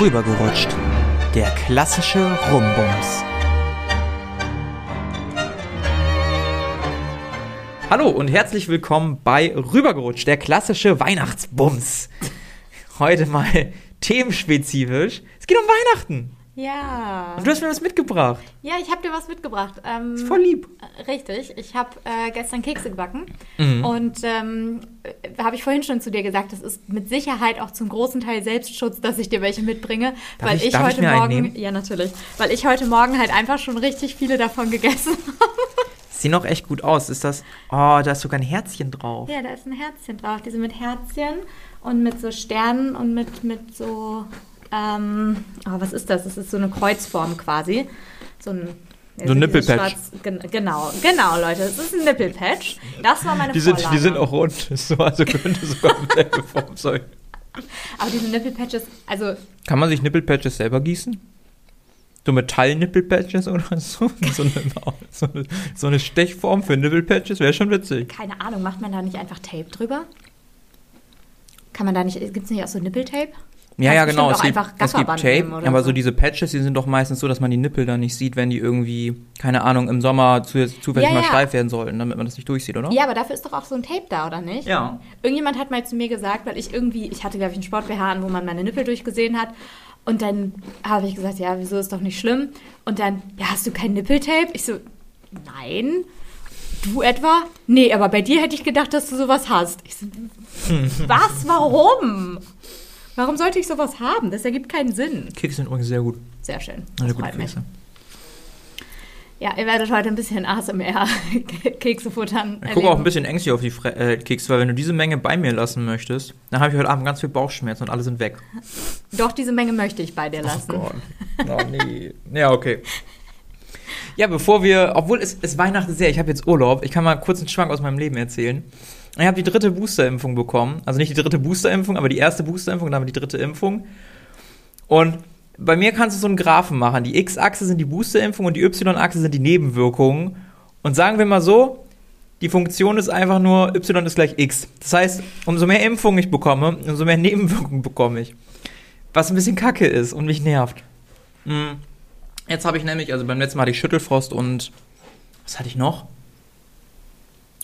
Rübergerutscht. Der klassische Rumbums. Hallo und herzlich willkommen bei Rübergerutscht, der klassische Weihnachtsbums. Heute mal themenspezifisch. Es geht um Weihnachten. Ja. Und du hast mir was mitgebracht. Ja, ich habe dir was mitgebracht. Ähm, Ist voll lieb. äh, Richtig. Ich habe äh, gestern Kekse gebacken. Mhm. Und ähm, äh, habe ich vorhin schon zu dir gesagt, das ist mit Sicherheit auch zum großen Teil Selbstschutz, dass ich dir welche mitbringe. Darf weil ich- ich, ich heute einen Morgen. Ja, natürlich. Weil ich heute Morgen halt einfach schon richtig viele davon gegessen habe. Sieht noch echt gut aus. Ist das. Oh, da ist sogar ein Herzchen drauf. Ja, da ist ein Herzchen drauf. Die sind mit Herzchen und mit so Sternen und mit, mit so. Ähm, oh, was ist das? Das ist so eine Kreuzform quasi. So ein. So ein Nippelpatch. Genau, genau, Leute. Das ist ein Nippelpatch. Das war meine Die sind, die Vorlage. sind auch rund. So, also könnte sogar dieselbe Form sein. Aber diese Nippelpatches, also Kann man sich Nippelpatches selber gießen? So Metall-Nippelpatches oder so? So eine, so, eine, so eine Stechform für Nippelpatches wäre schon witzig. keine Ahnung, macht man da nicht einfach Tape drüber? Kann man da nicht, gibt es nicht auch so Nippeltape? Ja, ja, genau. Es gibt, einfach es gibt Tape, aber so. so diese Patches, die sind doch meistens so, dass man die Nippel dann nicht sieht, wenn die irgendwie, keine Ahnung, im Sommer zu, zufällig Ja, mal ja. steif werden sollten, damit man das nicht durchsieht, oder? Ja, aber dafür ist doch auch so ein Tape da, oder nicht? Ja. Irgendjemand hat mal zu mir gesagt, weil ich irgendwie, ich hatte, glaube ich, einen Sport-BH an, wo man meine Nippel durchgesehen hat. Und dann habe ich gesagt, ja, wieso ist doch nicht schlimm? Und dann, ja, hast du kein Nippeltape? Ich so, nein. Du etwa? Nee, aber bei dir hätte ich gedacht, dass du sowas hast. Ich so, was? Warum? Warum sollte ich sowas haben? Das ergibt keinen Sinn. Kekse sind übrigens sehr gut. Sehr schön. Sehr Das gute freut mich. Kekse. Ja, ihr werdet heute ein bisschen ASMR Kekse futtern. Ich gucke auch ein bisschen ängstlich auf die Fre äh, Kekse, weil wenn du diese Menge bei mir lassen möchtest, dann habe ich heute Abend ganz viel Bauchschmerzen und alle sind weg. Doch, diese Menge möchte ich bei dir lassen. Oh Gott. Oh nee. Ja, okay. Ja, bevor wir, obwohl es, es Weihnachten sehr, ich habe jetzt Urlaub, ich kann mal kurz einen Schwank aus meinem Leben erzählen. Ich habe die dritte Boosterimpfung bekommen. Also nicht die dritte Boosterimpfung, aber die erste Boosterimpfung, dann die dritte Impfung. Und bei mir kannst du so einen Graphen machen. Die X-Achse sind die Boosterimpfung und die Y-Achse sind die Nebenwirkungen. Und sagen wir mal so, die Funktion ist einfach nur Y ist gleich X. Das heißt, umso mehr Impfungen ich bekomme, umso mehr Nebenwirkungen bekomme ich. Was ein bisschen kacke ist und mich nervt. Mm. Jetzt habe ich nämlich, also beim letzten Mal hatte ich Schüttelfrost und was hatte ich noch?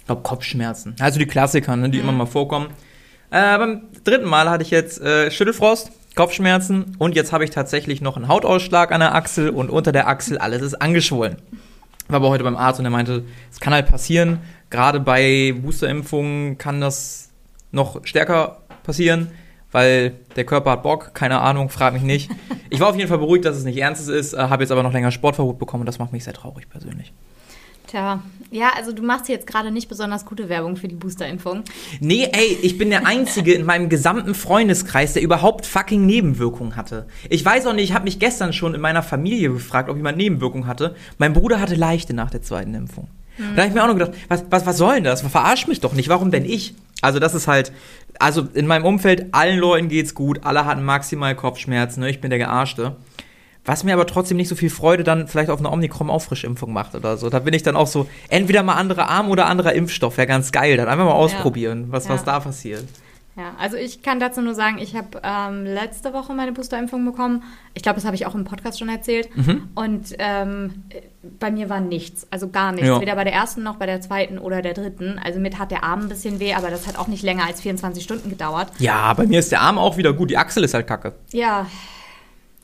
Ich glaube Kopfschmerzen. Also die Klassiker, ne, die immer mal vorkommen. Äh, beim dritten Mal hatte ich jetzt äh, Schüttelfrost, Kopfschmerzen und jetzt habe ich tatsächlich noch einen Hautausschlag an der Achsel und unter der Achsel alles ist angeschwollen. War aber heute beim Arzt und er meinte, es kann halt passieren. Gerade bei Boosterimpfungen kann das noch stärker passieren, weil der Körper hat Bock. Keine Ahnung, frag mich nicht. Ich war auf jeden Fall beruhigt, dass es nicht ernstes ist, äh, habe jetzt aber noch länger Sportverbot bekommen und das macht mich sehr traurig persönlich. Tja, ja, also du machst jetzt gerade nicht besonders gute Werbung für die Boosterimpfung. Nee, ey, ich bin der Einzige in meinem gesamten Freundeskreis, der überhaupt fucking Nebenwirkungen hatte. Ich weiß auch nicht, ich habe mich gestern schon in meiner Familie gefragt, ob jemand Nebenwirkungen hatte. Mein Bruder hatte leichte nach der zweiten Impfung. Und da habe ich mir auch noch gedacht, was, was, was soll denn das? Verarsch mich doch nicht. Warum denn ich? Also das ist halt, also in meinem Umfeld, allen Leuten geht's gut, alle hatten maximal Kopfschmerzen, ne? ich bin der Gearschte. Was mir aber trotzdem nicht so viel Freude dann vielleicht auf eine Omikron-Auffrischimpfung macht oder so. Da bin ich dann auch so, entweder mal andere Arm oder anderer Impfstoff, wäre ganz geil. Dann einfach mal ausprobieren, was, Ja. was da passiert. Ja, also ich kann dazu nur sagen, ich habe ähm, letzte Woche meine Boosterimpfung bekommen. Ich glaube, das habe ich auch im Podcast schon erzählt. Mhm. Und ähm, bei mir war nichts, also gar nichts. Ja. Weder bei der ersten noch bei der zweiten oder der dritten. Also mit hat der Arm ein bisschen weh, aber das hat auch nicht länger als 24 Stunden gedauert. Ja, bei mir ist der Arm auch wieder gut, die Achsel ist halt kacke. Ja,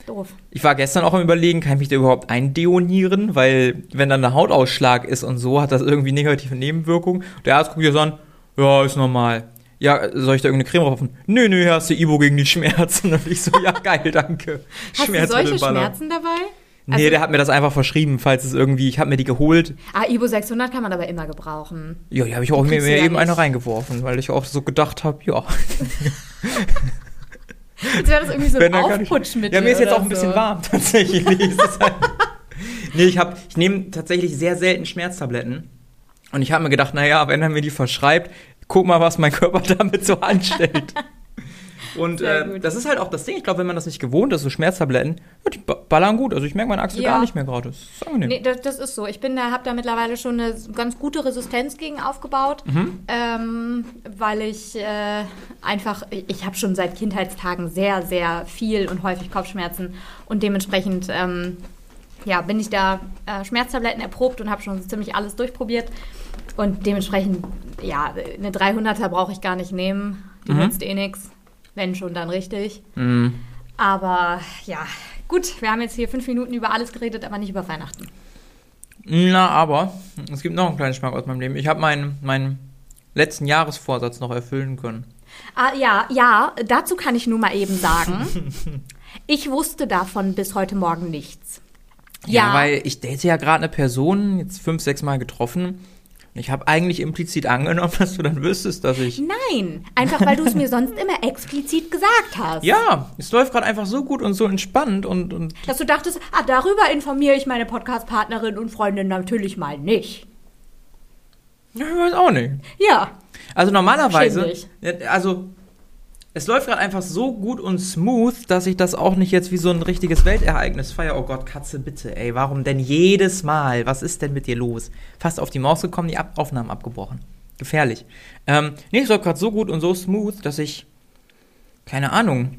doof. Ich war gestern auch am überlegen, kann ich mich da überhaupt eindeonieren, weil wenn dann ein Hautausschlag ist und so, hat das irgendwie negative Nebenwirkungen. Der Arzt guckt dir so an, ja, ist normal. Ja, soll ich da irgendeine Creme drauf? Nö, nö, hier hast du Ibo gegen die Schmerzen. Und ich so, ja, geil, danke. Hast du solche. Schmerzen dabei? Nee, Also- der hat mir das einfach verschrieben, falls es irgendwie, ich habe mir die geholt. Ah, Ibo 600 kann man aber immer gebrauchen. Ja, die habe ich auch mir, mir eben eine nicht. reingeworfen, weil ich auch so gedacht habe, ja. Als wäre das irgendwie so ein Aufputschmittel. Ja, mir ist jetzt auch ein bisschen so. warm, tatsächlich. Halt nee, ich, hab- ich nehme tatsächlich sehr selten Schmerztabletten. Und ich habe mir gedacht, naja, wenn er mir die verschreibt, guck mal, was mein Körper damit so anstellt. Und äh, das ist halt auch das Ding. Ich glaube, wenn man das nicht gewohnt ist, so Schmerztabletten, ja, die ba- ballern gut. Also ich merke meine Achsel Ja. gar nicht mehr gerade. Das ist angenehm. Nee, das, das ist so. Ich bin da, habe da mittlerweile schon eine ganz gute Resistenz gegen aufgebaut, Mhm. ähm, weil ich äh, einfach, ich habe schon seit Kindheitstagen sehr, sehr viel und häufig Kopfschmerzen und dementsprechend ähm, ja, bin ich da äh, Schmerztabletten erprobt und habe schon ziemlich alles durchprobiert und dementsprechend, ja, eine 300er brauche ich gar nicht nehmen. Die Mhm. nützt eh nichts, wenn schon, dann richtig. Mhm. Aber ja, gut, wir haben jetzt hier fünf Minuten über alles geredet, aber nicht über Weihnachten. Na, aber es gibt noch einen kleinen Schmack aus meinem Leben. Ich habe meinen, meinen letzten Jahresvorsatz noch erfüllen können. Ah, ja, ja, dazu kann ich nur mal eben sagen, ich wusste davon bis heute Morgen nichts. Ja, weil ich date ja gerade eine Person, jetzt fünf, sechs Mal getroffen. Ich habe eigentlich implizit angenommen, dass du dann wüsstest, dass ich. Nein, einfach weil du es mir sonst immer explizit gesagt hast. Ja, es läuft gerade einfach so gut und so entspannt und, und Dass du dachtest, ah, darüber informiere ich meine Podcast-Partnerin und Freundin natürlich mal nicht. ja, ich weiß auch nicht. Ja, Also normalerweise. Ja, also es läuft gerade einfach so gut und smooth, dass ich das auch nicht jetzt wie so ein richtiges Weltereignis feiere. Oh Gott, Katze, bitte, ey, warum denn jedes Mal? Was ist denn mit dir los? Fast auf die Maus gekommen, die Ab Aufnahmen abgebrochen. Gefährlich. Ähm, nee, es läuft gerade so gut und so smooth, dass ich, keine Ahnung,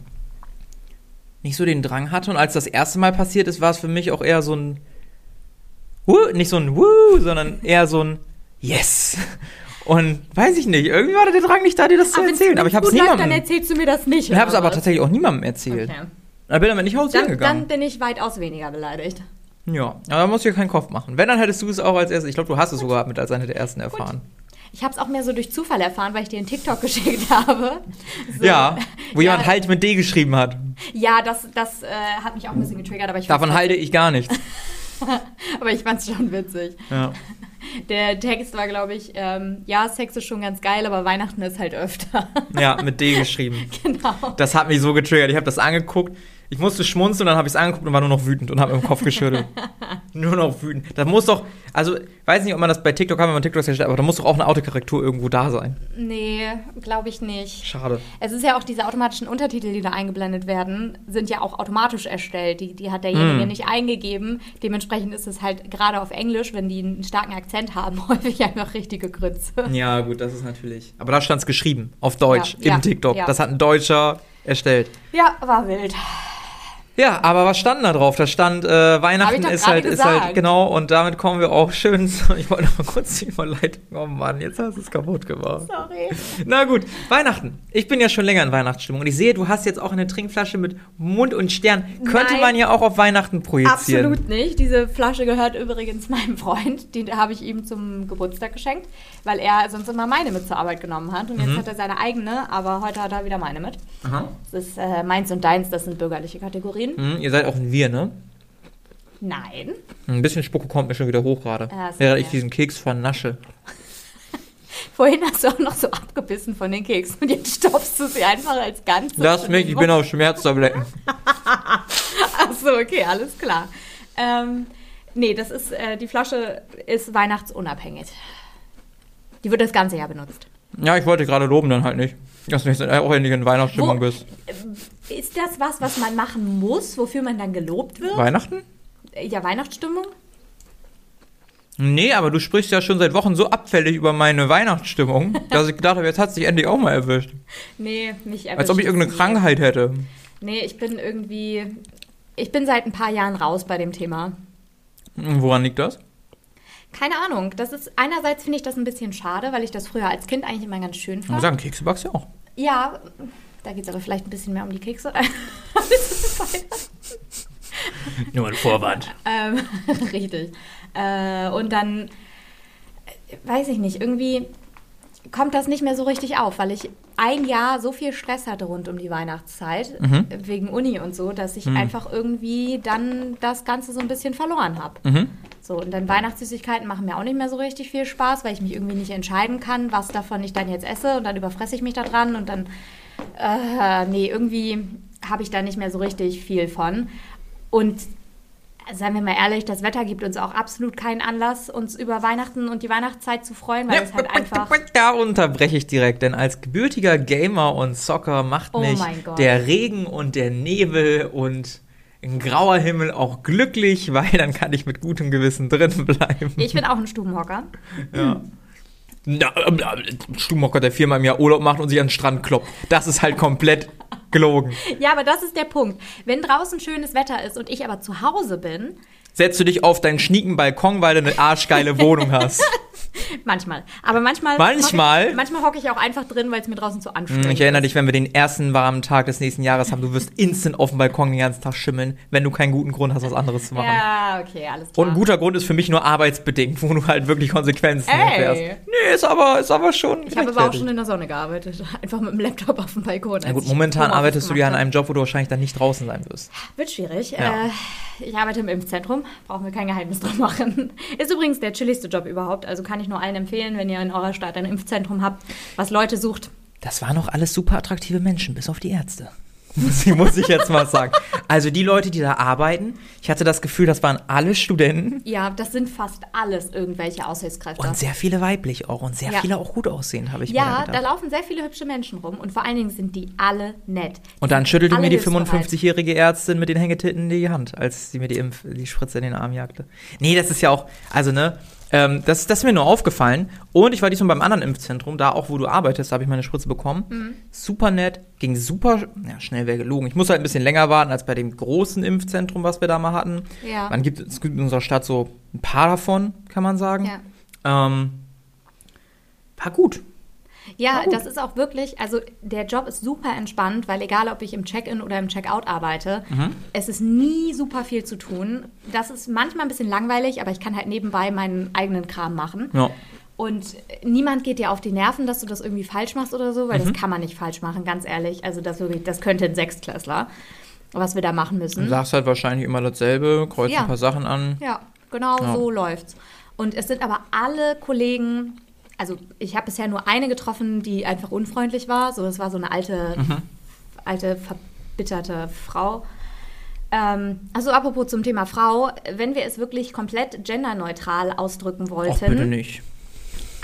nicht so den Drang hatte. Und als das erste Mal passiert ist, war es für mich auch eher so ein, Wuh, nicht so ein Wuh, sondern eher so ein Yes. Und weiß ich nicht, irgendwie war der Drang nicht da, dir das zu wenn's- erzählen. Aber ich habe es gut niemandem. Dann erzählst du mir das nicht. Ich habe es aber tatsächlich auch niemandem erzählt. Okay. Da bin ich damit nicht hausieren Dann, dann gegangen. bin ich weitaus weniger beleidigt. Ja, aber da musst du dir keinen Kopf machen. Wenn, dann hättest du es auch als erstes. Ich glaube, du hast es sogar mit als eine der ersten erfahren. Ich habe es auch mehr so durch Zufall erfahren, weil ich dir einen TikTok geschickt habe. So. Ja, wo Ja. jemand halt mit D geschrieben hat. Ja, das, das äh, hat mich auch ein bisschen getriggert, aber ich Davon fand's- halte ich gar nichts. aber ich fand es schon witzig. Ja. Der Text war, glaube ich, ähm, ja, Sex ist schon ganz geil, aber Weihnachten ist halt öfter. ja, mit D geschrieben. genau. Das hat mich so getriggert. Ich habe das angeguckt. Ich musste schmunzeln, dann habe ich es angeguckt und war nur noch wütend und habe im Kopf geschüttelt. nur noch wütend. Da muss doch, also, weiß nicht, ob man das bei TikTok kann, wenn man TikTok erstellt, aber da muss doch auch eine Autokorrektur irgendwo da sein. Nee, glaube ich nicht. Schade. Es ist ja auch diese automatischen Untertitel, die da eingeblendet werden, sind ja auch automatisch erstellt. Die, die hat derjenige Mm. nicht eingegeben. Dementsprechend ist es halt gerade auf Englisch, wenn die einen starken Akzent haben, häufig einfach richtige Grütze. Ja, gut, das ist natürlich. Aber da stand es geschrieben, auf Deutsch, Ja, im ja, TikTok. ja. Das hat ein Deutscher erstellt. Ja, war wild. Ja, aber was stand da drauf? Da stand, äh, Weihnachten ist halt, ist halt, genau, und damit kommen wir auch schön zu, ich wollte noch mal kurz die Überleitung, oh Mann, jetzt hast du es kaputt gemacht. Sorry. Na gut, Weihnachten. Ich bin ja schon länger in Weihnachtsstimmung und ich sehe, du hast jetzt auch eine Trinkflasche mit Mund und Stern. Könnte Nein. man ja auch auf Weihnachten projizieren. Absolut nicht. Diese Flasche gehört übrigens meinem Freund. Die habe ich ihm zum Geburtstag geschenkt, weil er sonst immer meine mit zur Arbeit genommen hat. Und jetzt Mhm. hat er seine eigene, aber heute hat er wieder meine mit. Aha. Das ist äh, meins und deins, das sind bürgerliche Kategorien. Hm, ihr seid auch ein Wir, ne? Nein. Ein bisschen Spucke kommt mir schon wieder hoch gerade. Ja, ist während ich diesen Keks vernasche. Vorhin hast du auch noch so abgebissen von den Keksen und jetzt stopfst du sie einfach als Ganzes. Lass mich, ich bin auf Schmerztabletten. Achso, okay, alles klar. Ähm, nee, das ist, äh, die Flasche ist weihnachtsunabhängig. Die wird das ganze Jahr benutzt. Ja, ich wollte gerade loben, dann halt nicht. Dass du jetzt auch in Weihnachtsstimmung Wo- bist. Ist das was, was man machen muss, wofür man dann gelobt wird? Weihnachten? Ja, Weihnachtsstimmung? Nee, aber du sprichst ja schon seit Wochen so abfällig über meine Weihnachtsstimmung, dass ich gedacht habe, jetzt hat es dich endlich auch mal erwischt. Nee, mich erwischt Als ob ich irgendeine nie. Krankheit hätte. Nee, ich bin irgendwie. Ich bin seit ein paar Jahren raus bei dem Thema. Woran liegt das? Keine Ahnung. Das ist einerseits finde ich das ein bisschen schade, weil ich das früher als Kind eigentlich immer ganz schön Ich muss fand. sagen, Kekse backst du ja auch. Ja, da geht es aber vielleicht ein bisschen mehr um die Kekse. Nur ein Vorwand. ähm, richtig. Äh, und dann, äh, weiß ich nicht, irgendwie kommt das nicht mehr so richtig auf, weil ich ein Jahr so viel Stress hatte rund um die Weihnachtszeit, Mhm. wegen Uni und so, dass ich Mhm. einfach irgendwie dann das Ganze so ein bisschen verloren habe. Mhm. So, und dann Weihnachtssüßigkeiten machen mir auch nicht mehr so richtig viel Spaß, weil ich mich irgendwie nicht entscheiden kann, was davon ich dann jetzt esse und dann überfresse ich mich da dran und dann, äh, nee, irgendwie habe ich da nicht mehr so richtig viel von. Und seien wir mal ehrlich, das Wetter gibt uns auch absolut keinen Anlass, uns über Weihnachten und die Weihnachtszeit zu freuen, weil Ja, es halt einfach. Da unterbreche ich direkt, denn als gebürtiger Gamer und Zocker macht Oh mich der Regen und der Nebel und ein grauer Himmel auch glücklich, weil dann kann ich mit gutem Gewissen drin bleiben. Ich bin auch ein Stubenhocker. Ja. Na, ähm, äh, Stubenhocker, der viermal im Jahr Urlaub macht und sich an den Strand kloppt. Das ist halt komplett gelogen. Ja, aber das ist der Punkt. Wenn draußen schönes Wetter ist und ich aber zu Hause bin, Setzt du dich auf deinen schnieken Balkon, weil du eine arschgeile Wohnung hast. manchmal. Aber manchmal. Manchmal? Hocke ich, manchmal hocke ich auch einfach drin, weil es mir draußen zu anstrengend Hm, Ich erinnere ist. dich, wenn wir den ersten warmen Tag des nächsten Jahres haben, du wirst instant auf dem Balkon den ganzen Tag schimmeln, wenn du keinen guten Grund hast, was anderes zu machen. Ja, okay, alles klar. Und ein guter Grund ist für mich nur arbeitsbedingt, wo du halt wirklich Konsequenzen Ey. erfährst. Nee, ist aber, ist aber schon. Ich habe aber auch schon in der Sonne gearbeitet. Einfach mit dem Laptop auf dem Balkon. Na gut, momentan arbeitest du ja an einem Job, wo du wahrscheinlich dann nicht draußen sein wirst. Wird schwierig. Ja. Äh, ich arbeite im Impfzentrum. Brauchen wir kein Geheimnis drum machen. Ist übrigens der chilligste Job überhaupt. Also kann ich nur allen empfehlen, wenn ihr in eurer Stadt ein Impfzentrum habt, was Leute sucht. Das waren auch alles super attraktive Menschen, bis auf die Ärzte. Muss ich, muss ich jetzt mal sagen. Also die Leute, die da arbeiten, ich hatte das Gefühl, das waren alle Studenten Ja, das sind fast alles irgendwelche Aushilfskräfte. und sehr viele weiblich auch und sehr Ja. viele auch gut aussehend, habe ich mir ja, da gedacht. laufen sehr viele hübsche Menschen rum und vor allen Dingen sind die alle nett. Und dann schüttelte mir die hilfsbereit. 55-jährige Ärztin mit den Hängetitten die Hand, als sie mir die, Impf die Spritze in den Arm jagte. Nee, das ist ja auch, also ne, ähm, das, das ist mir nur aufgefallen. Und ich war diesmal beim anderen Impfzentrum, da auch, wo du arbeitest, da habe ich meine Spritze bekommen. Mhm. Super nett, ging super, ja, schnell wäre gelogen. Ich muss halt ein bisschen länger warten als bei dem großen Impfzentrum, was wir da mal hatten. Ja. Man gibt, es gibt in unserer Stadt so ein paar davon, kann man sagen. Ja. Ähm, war gut. Ja, das ist auch wirklich, also der Job ist super entspannt, weil egal, ob ich im Check-in oder im Check-out arbeite, Mhm. es ist nie super viel zu tun. Das ist manchmal ein bisschen langweilig, aber ich kann halt nebenbei meinen eigenen Kram machen. Ja. Und niemand geht dir auf die Nerven, dass du das irgendwie falsch machst oder so, weil Mhm. das kann man nicht falsch machen, ganz ehrlich. Also das, wirklich, das könnte ein Sechstklässler, was wir da machen Du müssen. sagst halt wahrscheinlich immer dasselbe, kreuzt Ja. ein paar Sachen an. Ja, genau Ja. so läuft's. Und es sind aber alle Kollegen, also ich habe bisher nur eine getroffen, die einfach unfreundlich war. So, das war so eine alte, Mhm. alte verbitterte Frau. Ähm, also apropos zum Thema Frau, wenn wir es wirklich komplett genderneutral ausdrücken Och, bitte wollten, nicht.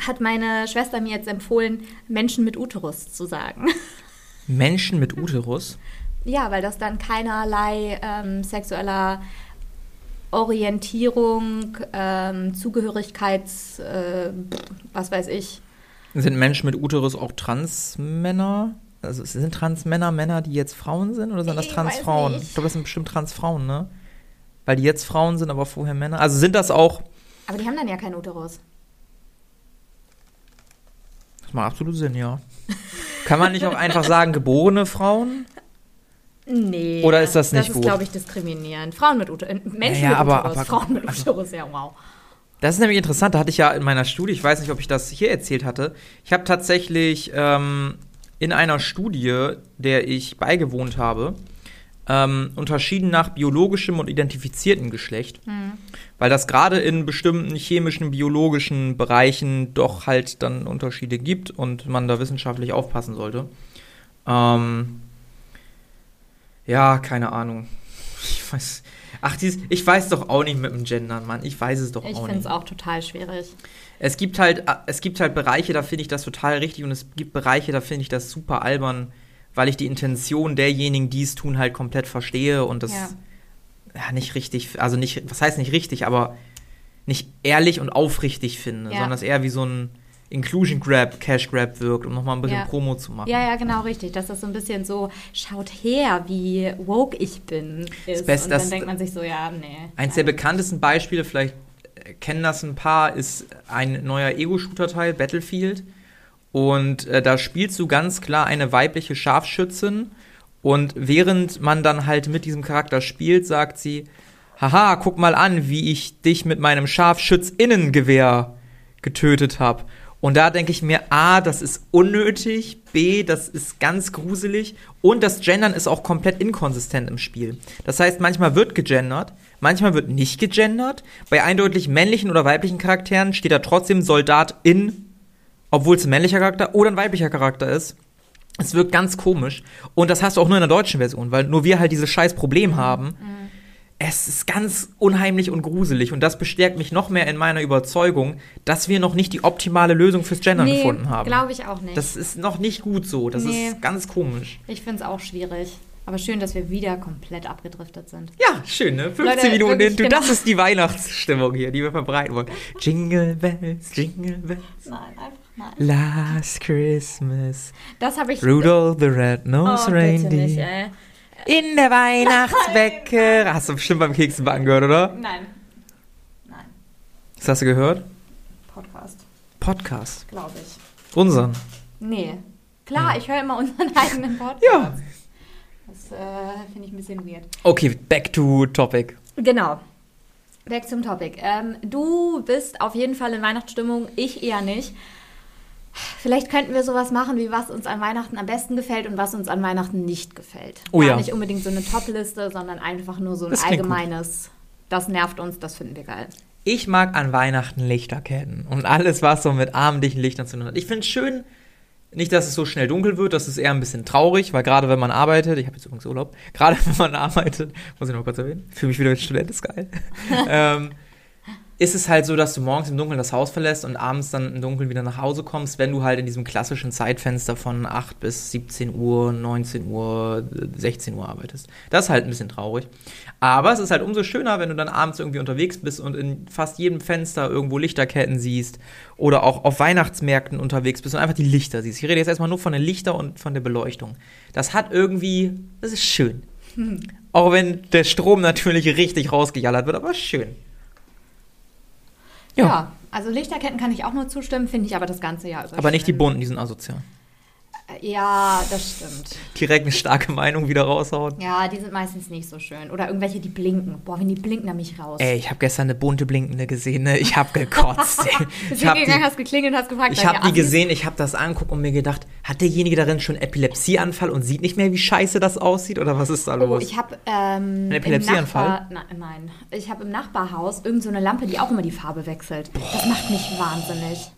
hat meine Schwester mir jetzt empfohlen, Menschen mit Uterus zu sagen. Menschen mit Uterus? Ja, weil das dann keinerlei ähm, sexueller Orientierung, ähm, Zugehörigkeits, äh, was weiß ich. Sind Menschen mit Uterus auch Transmänner? Also sind Transmänner Männer, die jetzt Frauen sind oder sind das Ich Transfrauen? nicht. Ich glaube, das sind bestimmt Transfrauen, ne? Weil die jetzt Frauen sind, aber vorher Männer. Also sind das auch. Aber die haben dann ja keinen Uterus. Das macht absolut Sinn, ja. Kann man nicht auch einfach sagen, geborene Frauen? Nee. Oder ist das nicht Das gut? ist, glaube ich, diskriminierend. Frauen mit Uterus. Menschen Ja, ja, mit aber- Uterus. aber- Frauen mit also- Uterus, ja, wow. Das ist nämlich interessant. Da hatte ich ja in meiner Studie, ich weiß nicht, ob ich das hier erzählt hatte. Ich habe tatsächlich ähm, in einer Studie, der ich beigewohnt habe, ähm, unterschieden nach biologischem und identifiziertem Geschlecht. Weil das gerade in bestimmten chemischen, biologischen Bereichen doch halt dann Unterschiede gibt und man da wissenschaftlich aufpassen sollte. Ähm, ja, keine Ahnung. Ich weiß. Ach, dieses, ich weiß doch auch nicht mit dem Gendern, Mann. Ich weiß es doch Ich auch finde es nicht. auch total schwierig. Es gibt halt, es gibt halt Bereiche, da finde ich das total richtig und es gibt Bereiche, da finde ich das super albern, weil ich die Intention derjenigen, die es tun, halt komplett verstehe und das Ja. ja. nicht richtig, also nicht, was heißt nicht richtig, aber nicht ehrlich und aufrichtig finde, Ja. sondern es eher wie so ein Inclusion Grab, Cash Grab wirkt, um nochmal ein bisschen Ja. Promo zu machen. Ja, ja, genau, richtig. Dass das so ein bisschen so, schaut her, wie woke ich bin, ist. Best- Und dann denkt man sich so, ja, nee. Eins der bekanntesten Beispiele, vielleicht kennen das ein paar, ist ein neuer Ego-Shooter-Teil, Battlefield. Und äh, da spielst du ganz klar eine weibliche Scharfschützin. Und während man dann halt mit diesem Charakter spielt, sagt sie, haha, guck mal an, wie ich dich mit meinem Scharfschützinnengewehr getötet habe. Und da denke ich mir, A, das ist unnötig, B, das ist ganz gruselig und das Gendern ist auch komplett inkonsistent im Spiel. Das heißt, manchmal wird gegendert, manchmal wird nicht gegendert. Bei eindeutig männlichen oder weiblichen Charakteren steht da trotzdem Soldat in, obwohl es ein männlicher Charakter oder ein weiblicher Charakter ist. Es wirkt ganz komisch. Und das hast du auch nur in der deutschen Version, weil nur wir halt dieses scheiß Problem haben. Es ist ganz unheimlich und gruselig und das bestärkt mich noch mehr in meiner Überzeugung, dass wir noch nicht die optimale Lösung fürs Gendern Nee, gefunden haben. glaube ich auch nicht. Das ist noch nicht gut so. Das Nee. ist ganz komisch. ich finde es auch schwierig. Aber schön, dass wir wieder komplett abgedriftet sind. Ja, schön, ne? 15 Leute, Minuten. wirklich, Du, das genau. ist die Weihnachtsstimmung hier, die wir verbreiten wollen. Jingle Bells, Jingle Bells. Nein, einfach nein. Last Christmas, Das habe ich. Rudolph the oh, Red-Nosed bitte nicht, Reindeer. ey. In der Weihnachtsbäckerei. Hast du bestimmt beim Keksenbacken gehört, oder? Nein. Nein. Das hast du gehört? Podcast, Podcast. glaube ich. Unseren. Nee. Klar, ich höre immer unseren eigenen Podcast. Ja. Das äh, finde ich ein bisschen weird. Okay, back to topic. Genau. Back zum Topic. Ähm, du bist auf jeden Fall in Weihnachtsstimmung, ich eher nicht. Vielleicht könnten wir sowas machen, wie was uns an Weihnachten am besten gefällt und was uns an Weihnachten nicht gefällt. Oh Gar ja. nicht unbedingt so eine Top-Liste, sondern einfach nur so ein Das gut. allgemeines. Das nervt uns, das finden wir geil. Ich mag an Weihnachten Lichterketten und alles, was so mit abendlichen Lichtern zu tun hat. Ich finde es schön, nicht, dass es so schnell dunkel wird, das ist eher ein bisschen traurig, weil gerade wenn man arbeitet, ich habe jetzt übrigens Urlaub, gerade wenn man arbeitet, muss ich noch kurz erwähnen, fühle mich wieder als Student, ist geil, ähm, ist es halt so, dass du morgens im Dunkeln das Haus verlässt und abends dann im Dunkeln wieder nach Hause kommst, wenn du halt in diesem klassischen Zeitfenster von 8 bis 17 Uhr, 19 Uhr, 16 Uhr arbeitest. Das ist halt ein bisschen traurig. Aber es ist halt umso schöner, wenn du dann abends irgendwie unterwegs bist und in fast jedem Fenster irgendwo Lichterketten siehst oder auch auf Weihnachtsmärkten unterwegs bist und einfach die Lichter siehst. Ich rede jetzt erstmal nur von den Lichtern und von der Beleuchtung. Das hat irgendwie, das ist schön. Auch wenn der Strom natürlich richtig rausgejallert wird, aber schön. Ja. Ja. also Lichterketten kann ich auch nur zustimmen, finde ich aber das ganze Jahr über. Aber nicht die bunten, die sind asozial. Ja, das stimmt. Direkt eine starke Meinung wieder raushauen. Ja, die sind meistens nicht so schön. Oder irgendwelche, die blinken. Boah, wenn die blinken, dann mich raus. Ey, ich habe gestern eine bunte blinkende gesehen, ne? Ich habe gekotzt. Bist ich habe hingegangen, hast geklingelt und hast gefragt, ich seid hab ihr die Assis? gesehen, ich habe das angeguckt und mir gedacht, hat derjenige darin schon Epilepsieanfall und sieht nicht mehr, wie scheiße das aussieht? Oder was ist da Oh, los? ich habe ähm, Ein Epilepsieanfall? Nachbar- Na, nein, ich habe im Nachbarhaus irgend so eine Lampe, die auch immer die Farbe wechselt. Das macht mich wahnsinnig.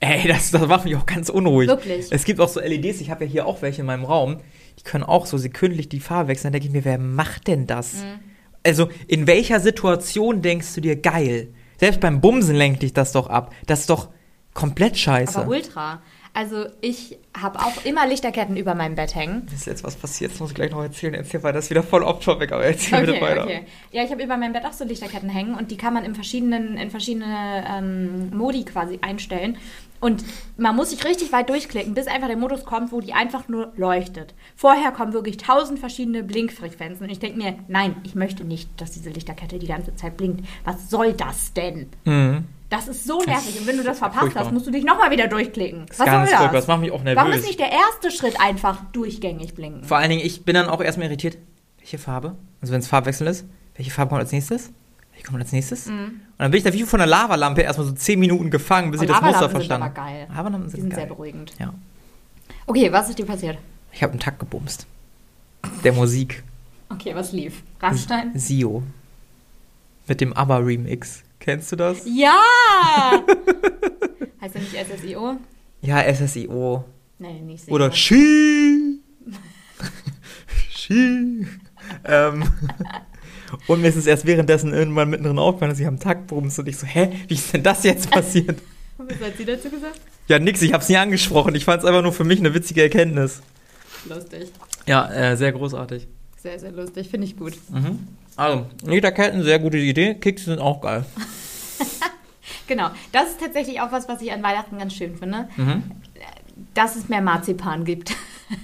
Ey, das, das macht mich auch ganz unruhig. Wirklich? Es gibt auch so LEDs, ich habe ja hier auch welche in meinem Raum, die können auch so sekündlich die Farbe wechseln. Da denke ich mir, wer macht denn das? Mhm. Also, in welcher Situation denkst du dir, geil? Selbst beim Bumsen lenkt dich das doch ab. Das ist doch komplett scheiße. Aber ultra. Also ich habe auch immer Lichterketten über meinem Bett hängen. Ist jetzt was passiert? Das muss ich gleich noch erzählen. Erzähl weiter, das ist wieder voll off-topic, aber erzähl bitte Okay, weiter. okay. Ja, ich habe über meinem Bett auch so Lichterketten hängen und die kann man in verschiedenen, in verschiedene ähm, Modi quasi einstellen. Und man muss sich richtig weit durchklicken, bis einfach der Modus kommt, wo die einfach nur leuchtet. Vorher kommen wirklich tausend verschiedene Blinkfrequenzen und ich denke mir, nein, ich möchte nicht, dass diese Lichterkette die ganze Zeit blinkt. Was soll das denn? Mhm. Das ist so nervig. Und wenn du das verpasst furchtbar. hast, musst du dich nochmal wieder durchklicken. Was ganz soll das? das macht mich auch Warum nervös. ist nicht der erste Schritt einfach durchgängig blinken? Vor allen Dingen, ich bin dann auch erstmal irritiert. Welche Farbe? Also, wenn es Farbwechsel ist, welche Farbe kommt als nächstes? Welche kommt als nächstes? Mhm. Und dann bin ich da wie von einer Lavalampe erstmal so 10 Minuten gefangen, bis Und ich das Muster Lavalampen sind verstanden aber geil. Lavalampen Die sind, sind geil. sehr beruhigend. Ja. Okay, was ist dir passiert? Ich habe einen Takt gebumst. Der Musik. Okay, was lief? Rammstein? Sio. Mit dem ABBA-Remix. Kennst du das? Ja! heißt er nicht SSIO? Ja, SSIO. Nein, nicht Oder sicher. Ski. Ski. ähm, und mir ist es erst währenddessen irgendwann mittendrin aufgefallen, dass ich am bumst und ich so, hä, wie ist denn das jetzt passiert? Was hat sie dazu gesagt? ja, nix, ich hab's nie angesprochen. Ich fand's einfach nur für mich eine witzige Erkenntnis. Lustig. Ja, äh, sehr großartig. Sehr, sehr lustig. Finde ich gut. Mhm. Also, Liederketten, sehr gute Idee. Kicks sind auch geil. Genau. Das ist tatsächlich auch was, was ich an Weihnachten ganz schön finde. Mhm. Dass es mehr Marzipan gibt.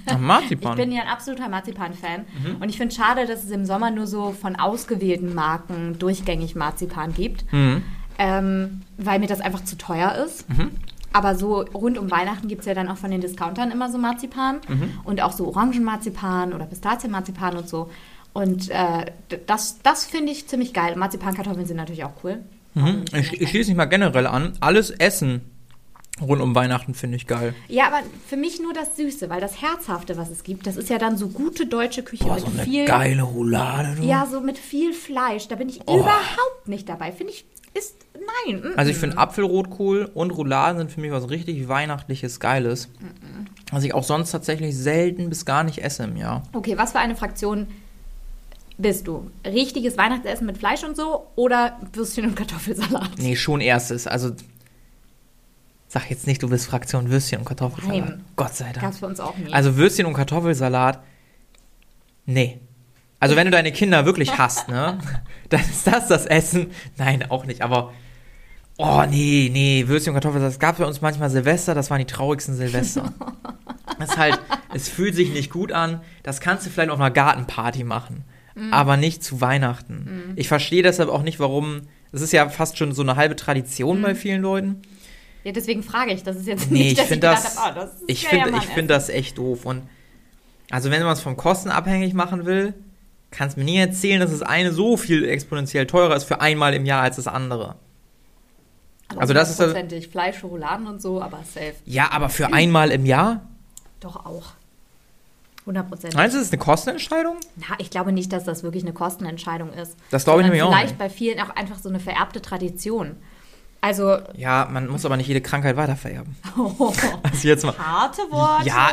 Ach, Marzipan. Ich bin ja ein absoluter Marzipan-Fan. Mhm. Und ich finde schade, dass es im Sommer nur so von ausgewählten Marken durchgängig Marzipan gibt. mhm. Ähm, weil mir das einfach zu teuer ist. Mhm. Aber so rund um Weihnachten gibt es ja dann auch von den Discountern immer so Marzipan. Mhm. Und auch so Orangenmarzipan oder Pistazienmarzipan und so. Und äh, das, das finde ich ziemlich geil. Marzipankartoffeln sind natürlich auch cool. Mhm. Ich, ich schließe mich mal generell an. Alles Essen rund um Weihnachten finde ich geil. Ja, aber für mich nur das Süße, weil das Herzhafte, was es gibt, das ist ja dann so gute deutsche Küche Boah, mit so eine viel. geile Roulade, du. Ja, so mit viel Fleisch. Da bin ich Oh. überhaupt nicht dabei. Finde ich, ist. Nein. mm, Also ich mm. finde Apfelrotkohl und Rouladen sind für mich was richtig Weihnachtliches, Geiles. Was ich auch sonst tatsächlich selten bis gar nicht esse im Jahr. Okay, was für eine Fraktion bist du? Richtiges Weihnachtsessen mit Fleisch und so oder Würstchen und Kartoffelsalat? Nee, schon erstes. Also sag jetzt nicht, du bist Fraktion Würstchen und Kartoffelsalat. Nein. Gott sei Dank. Gab's für uns auch nie. Also Würstchen und Kartoffelsalat, nee. Also wenn du deine Kinder wirklich hast, ne, dann ist das das Essen. Nein, auch nicht, aber oh nee, nee, Würstchen und Kartoffelsalat, es gab für uns manchmal Silvester, das waren die traurigsten Silvester. Das ist halt, es fühlt sich nicht gut an. Das kannst du vielleicht auf einer Gartenparty machen, Mhm. aber nicht zu Weihnachten. Ich verstehe deshalb auch nicht, warum. Es ist ja fast schon so eine halbe Tradition Mhm. bei vielen Leuten. ja, deswegen frage ich. Das ist jetzt Nee, nicht, ich finde das, hab, oh, das ich finde, ich finde das echt doof. Und also wenn man es vom Kosten abhängig machen will, kannst mir nie erzählen, dass das eine so viel exponentiell teurer ist für einmal im Jahr als das andere. Essen. also das ist Fleisch, Schokoladen und so, aber safe. Ja, aber für einmal im Jahr? Doch auch. 100 Prozent. Meinst du, das ist eine Kostenentscheidung? Na, ich glaube nicht, dass das wirklich eine Kostenentscheidung ist. Das glaube ich nämlich auch Vielleicht bei vielen auch einfach so eine vererbte Tradition. Also, Ja, man muss aber nicht jede Krankheit weitervererben. oh, Also jetzt mal. harte Worte. Ja,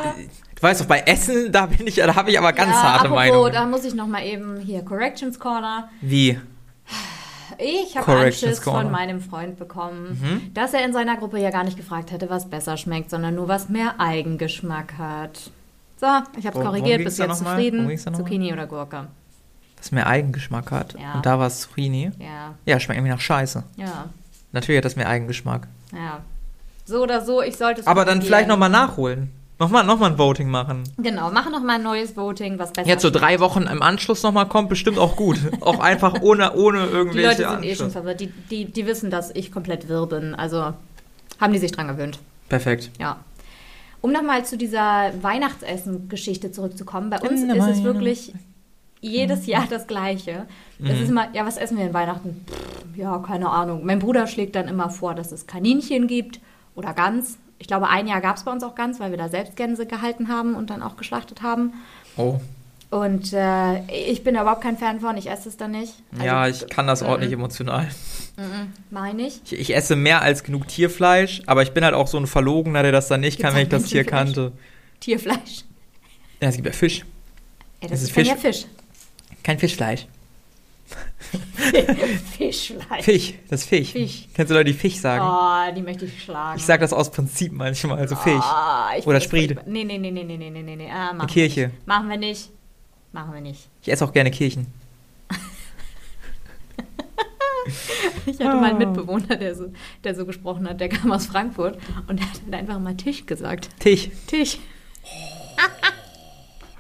du weißt doch, bei Essen, da bin ich, da habe ich aber ganz ja, harte apropos, Meinungen. Da muss ich noch mal eben hier Corrections Corner. Wie? Ich habe Corrections Anschiss Corner. von meinem Freund bekommen, Mhm. dass er in seiner Gruppe ja gar nicht gefragt hätte, was besser schmeckt, sondern nur was mehr Eigengeschmack hat. So, ich habe worum korrigiert, bis jetzt zufrieden. Zucchini oder Gurke. Das mehr Eigengeschmack hat. Ja. Und da war es Zucchini. Ja, Ja, schmeckt irgendwie nach Scheiße. ja, Natürlich hat das mehr Eigengeschmack. ja. So oder so, ich sollte es Aber dann vielleicht nochmal nachholen. Nochmal noch mal ein Voting machen. Genau, machen noch mal ein neues Voting, was besser Jetzt so drei Wochen im Anschluss nochmal kommt, bestimmt auch gut. auch einfach ohne, ohne Die irgendwelche Leute sind eh schon verwirrt. Die, die, die wissen, dass ich komplett wirr bin. Also haben die sich dran gewöhnt. Perfekt. Ja. Um nochmal zu dieser Weihnachtsessen-Geschichte zurückzukommen. Bei uns In ist es wirklich jedes Jahr das Gleiche. Es Mhm. ist immer, ja, was essen wir in Weihnachten? Pff, ja, keine Ahnung. Mein Bruder schlägt dann immer vor, dass es Kaninchen gibt oder Gans. Ich glaube, ein Jahr gab es bei uns auch Gans, weil wir da selbst Gänse gehalten haben und dann auch geschlachtet haben. Oh. Und äh, ich bin da überhaupt kein Fan von, ich esse es dann nicht. Also, ja, ich kann das auch nicht mhm. emotional. Mhm, mhm. Meine ich. ich. ich. esse mehr als genug Tierfleisch, aber ich bin halt auch so ein Verlogener, der das dann nicht kann, wenn ich das Tier kannte. Tierfleisch? Ja, es gibt ja Fisch. Ja, das, das ist Fisch. Ja Fisch. Kein Fischfleisch. Fischfleisch. Fisch, das ist Fisch. Fisch. Kennst du Leute die Fisch sagen? Oh, die möchte ich schlagen. Ich sage das aus Prinzip manchmal, also Fisch. Oh, ich Oder Sprede. Nee, nee, nee, nee, nee, nee, nee, nee. nee. Ah, Eine Kirche. Nicht. Machen wir nicht. Machen wir nicht. Ich esse auch gerne Kirchen. Ich hatte mal einen Ah. Mitbewohner, der so, der so gesprochen hat, der kam aus Frankfurt und der hat halt einfach mal Tisch gesagt. Tisch. Tisch.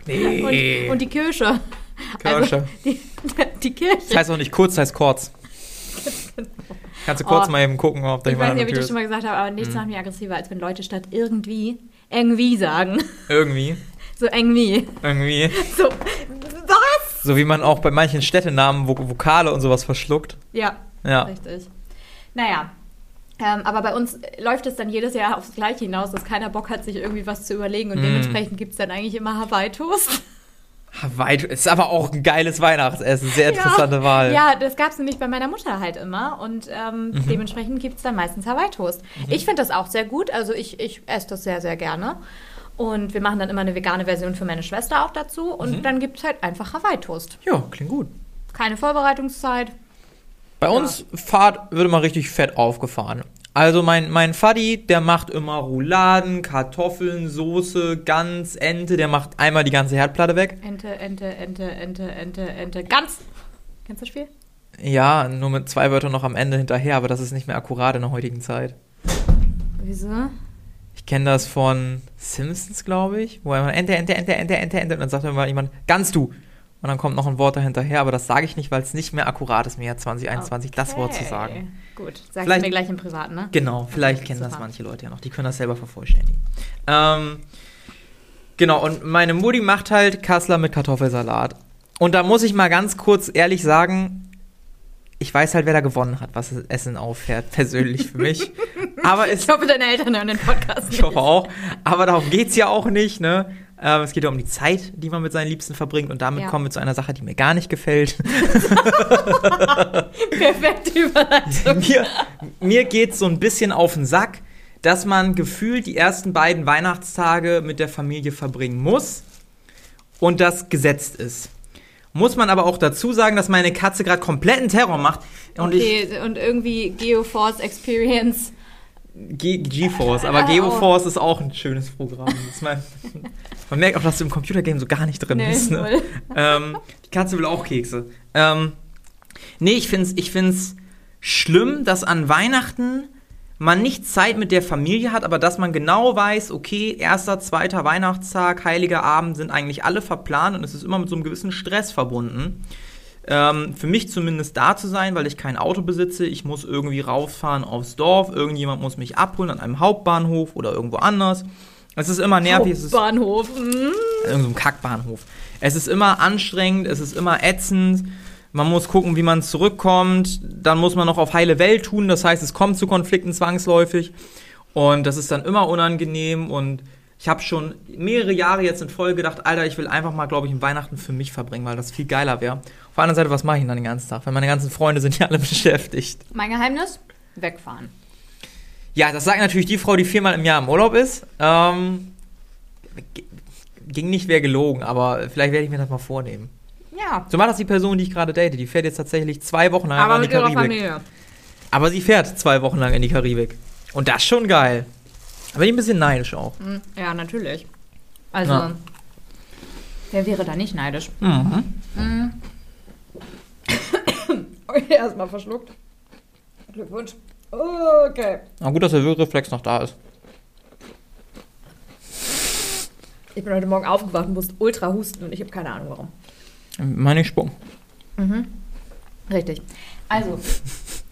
Nee. Und, und die Kirche. Also, Kirche. die, die Kirche. Das heißt auch nicht kurz, das heißt kurz. Kannst du kurz Oh. mal eben gucken, ob da ich weiß jemand nicht, ob ich das schon mal gesagt habe, aber nichts macht mich aggressiver, als wenn Leute statt irgendwie irgendwie sagen. Irgendwie. So irgendwie. Irgendwie. So, was? So wie man auch bei manchen Städtenamen Vok Vokale und sowas verschluckt. Ja, Ja. Richtig. Naja. Ähm, aber bei uns läuft es dann jedes Jahr aufs Gleiche hinaus, dass keiner Bock hat, sich irgendwie was zu überlegen. Und Mm. dementsprechend gibt es dann eigentlich immer Hawaii-Toast. Hawaii ist aber auch ein geiles Weihnachtsessen. Sehr interessante ja. Wahl. Ja, das gab es nämlich bei meiner Mutter halt immer. Und ähm, Mhm. dementsprechend gibt es dann meistens Hawaii-Toast. Ich finde das auch sehr gut. Also ich, ich esse das sehr, sehr gerne. Und wir machen dann immer eine vegane Version für meine Schwester auch dazu. Und Mhm. dann gibt es halt einfach Hawaii-Toast. Ja, klingt gut. Keine Vorbereitungszeit. Bei uns Fahrt wird immer richtig fett aufgefahren. Also mein, mein Faddy, der macht immer Rouladen, Kartoffeln, Soße, Gans, Ente, der macht einmal die ganze Herdplatte weg. Ente, Ente, Ente, Ente, Ente, Ente. Ganz. Kennst du das Spiel? Ja, nur mit zwei Wörtern noch am Ende hinterher, aber das ist nicht mehr akkurat in der heutigen Zeit. Wieso? Ich kenne das von Simpsons, glaube ich, wo immer Ente, Ente, Ente, Ente, Ente, Ente und dann sagt immer jemand, ganz du. Und dann kommt noch ein Wort dahinterher, aber das sage ich nicht, weil es nicht mehr akkurat ist, mir Jahr 2021 das Wort zu Okay. sagen. Gut, sagst Vielleicht- mir gleich im Privaten, ne? Genau, vielleicht Okay, kennen das manche Leute ja noch. Die können das selber vervollständigen. Ähm, genau, und meine Mutti macht halt Kassler mit Kartoffelsalat. Und da muss ich mal ganz kurz ehrlich sagen, ich weiß halt, wer da gewonnen hat, was das Essen auffährt, persönlich für mich. Aber es Ich hoffe, deine Eltern hören den Podcast ich hoffe auch. Aber darum geht es ja auch nicht, ne? Ähm, es geht ja um die Zeit, die man mit seinen Liebsten verbringt. Und damit Ja. kommen wir zu einer Sache, die mir gar nicht gefällt. Perfekte Überleitung. mir mir geht es so ein bisschen auf den Sack, dass man gefühlt die ersten beiden Weihnachtstage mit der Familie verbringen muss und das gesetzt ist. Muss man aber auch dazu sagen, dass meine Katze gerade kompletten Terror macht. Und okay, und irgendwie Geoforce Experience. Ge GeForce, aber Ah, GeoForce ist auch ein schönes Programm. Mein, man merkt auch, dass du im Computergame so gar nicht drin Nee, bist. Ne? Ähm, die Katze will auch Kekse. Ähm, nee, ich find's, ich find's schlimm, dass an Weihnachten man nicht Zeit mit der Familie hat, aber dass man genau weiß, okay, erster, zweiter Weihnachtstag, heiliger Abend sind eigentlich alle verplant und es ist immer mit so einem gewissen Stress verbunden. Ähm, für mich zumindest da zu sein, weil ich kein Auto besitze. Ich muss irgendwie rausfahren aufs Dorf. Irgendjemand muss mich abholen an einem Hauptbahnhof oder irgendwo anders. Es ist immer nervig. Es ist Bahnhof. Mm. irgendeinem Kackbahnhof. Es ist immer anstrengend, es ist immer ätzend. Man muss gucken, wie man zurückkommt. Dann muss man noch auf heile Welt tun. Das heißt, es kommt zu Konflikten zwangsläufig. Und das ist dann immer unangenehm. Und ich habe schon mehrere Jahre jetzt in Folge gedacht, Alter, ich will einfach mal, glaube ich, ein Weihnachten für mich verbringen, weil das viel geiler wäre. Auf der anderen Seite, was mache ich denn dann den ganzen Tag? Weil meine ganzen Freunde sind ja alle beschäftigt. Mein Geheimnis? Wegfahren. Ja, das sagt natürlich die Frau, die viermal im Jahr im Urlaub ist. Ähm, ging nicht, wäre gelogen, aber vielleicht werde ich mir das mal vornehmen. Ja. So macht das die Person, die ich gerade date. Die fährt jetzt tatsächlich zwei Wochen lang Aber in die mit ihrer Karibik. Familie. Aber sie fährt zwei Wochen lang in die Karibik. Und das ist schon geil. Aber ich bin ein bisschen neidisch auch. Mm, Ja, natürlich. Also, Ja. wer wäre da nicht neidisch? Mhm. Okay, erstmal verschluckt. Glückwunsch. Okay. Na gut, dass der Würgereflex noch da ist. Ich bin heute Morgen aufgewacht und musste ultra husten und ich habe keine Ahnung warum. Meine Sprung. Richtig. Also,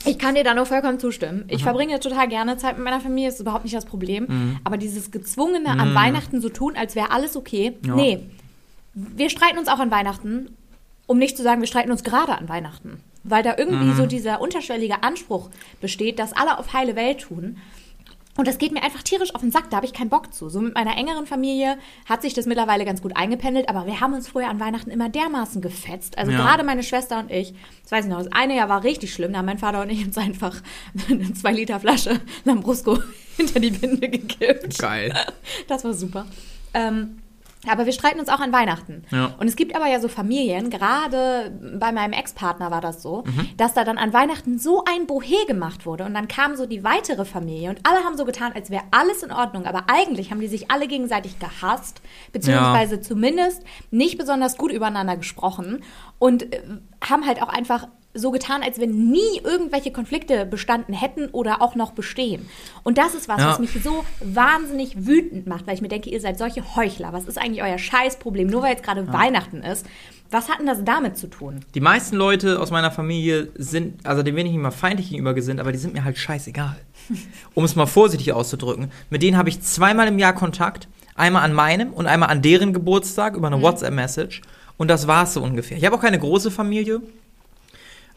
ich kann dir da nur vollkommen zustimmen. Ich verbringe total gerne Zeit mit meiner Familie, ist überhaupt nicht das Problem. Aber dieses Gezwungene an Weihnachten so tun, als wäre alles okay. Ja. Nee. Wir streiten uns auch an Weihnachten, um nicht zu sagen, wir streiten uns gerade an Weihnachten. Weil da irgendwie so dieser unterschwellige Anspruch besteht, dass alle auf heile Welt tun. Und das geht mir einfach tierisch auf den Sack, da habe ich keinen Bock zu. So mit meiner engeren Familie hat sich das mittlerweile ganz gut eingependelt, aber wir haben uns früher an Weihnachten immer dermaßen gefetzt. Also Ja. gerade meine Schwester und ich, das weiß ich noch, das eine Jahr war richtig schlimm, da haben mein Vater und ich uns einfach eine 2 Liter Flasche Lambrusco hinter die Binde gekippt. Geil. Das war super. Ähm, aber wir streiten uns auch an Weihnachten. Ja. Und es gibt aber ja so Familien, gerade bei meinem Ex-Partner war das so, Mhm. dass da dann an Weihnachten so ein Bohe gemacht wurde. Und dann kam so die weitere Familie und alle haben so getan, als wäre alles in Ordnung. Aber eigentlich haben die sich alle gegenseitig gehasst, beziehungsweise zumindest nicht besonders gut übereinander gesprochen und äh, haben halt auch einfach so getan, als wenn nie irgendwelche Konflikte bestanden hätten oder auch noch bestehen. Und das ist was, Ja. was mich so wahnsinnig wütend macht, weil ich mir denke, ihr seid solche Heuchler. Was ist eigentlich euer Scheißproblem? Nur weil jetzt gerade Weihnachten ist. Was hat denn das damit zu tun? Die meisten Leute aus meiner Familie sind, also denen bin ich nicht mal feindlich gegenüber gesinnt, aber die sind mir halt scheißegal. Um es mal vorsichtig auszudrücken. Mit denen habe ich zweimal im Jahr Kontakt. Einmal an meinem und einmal an deren Geburtstag über eine WhatsApp-Message. Und das war es so ungefähr. Ich habe auch keine große Familie.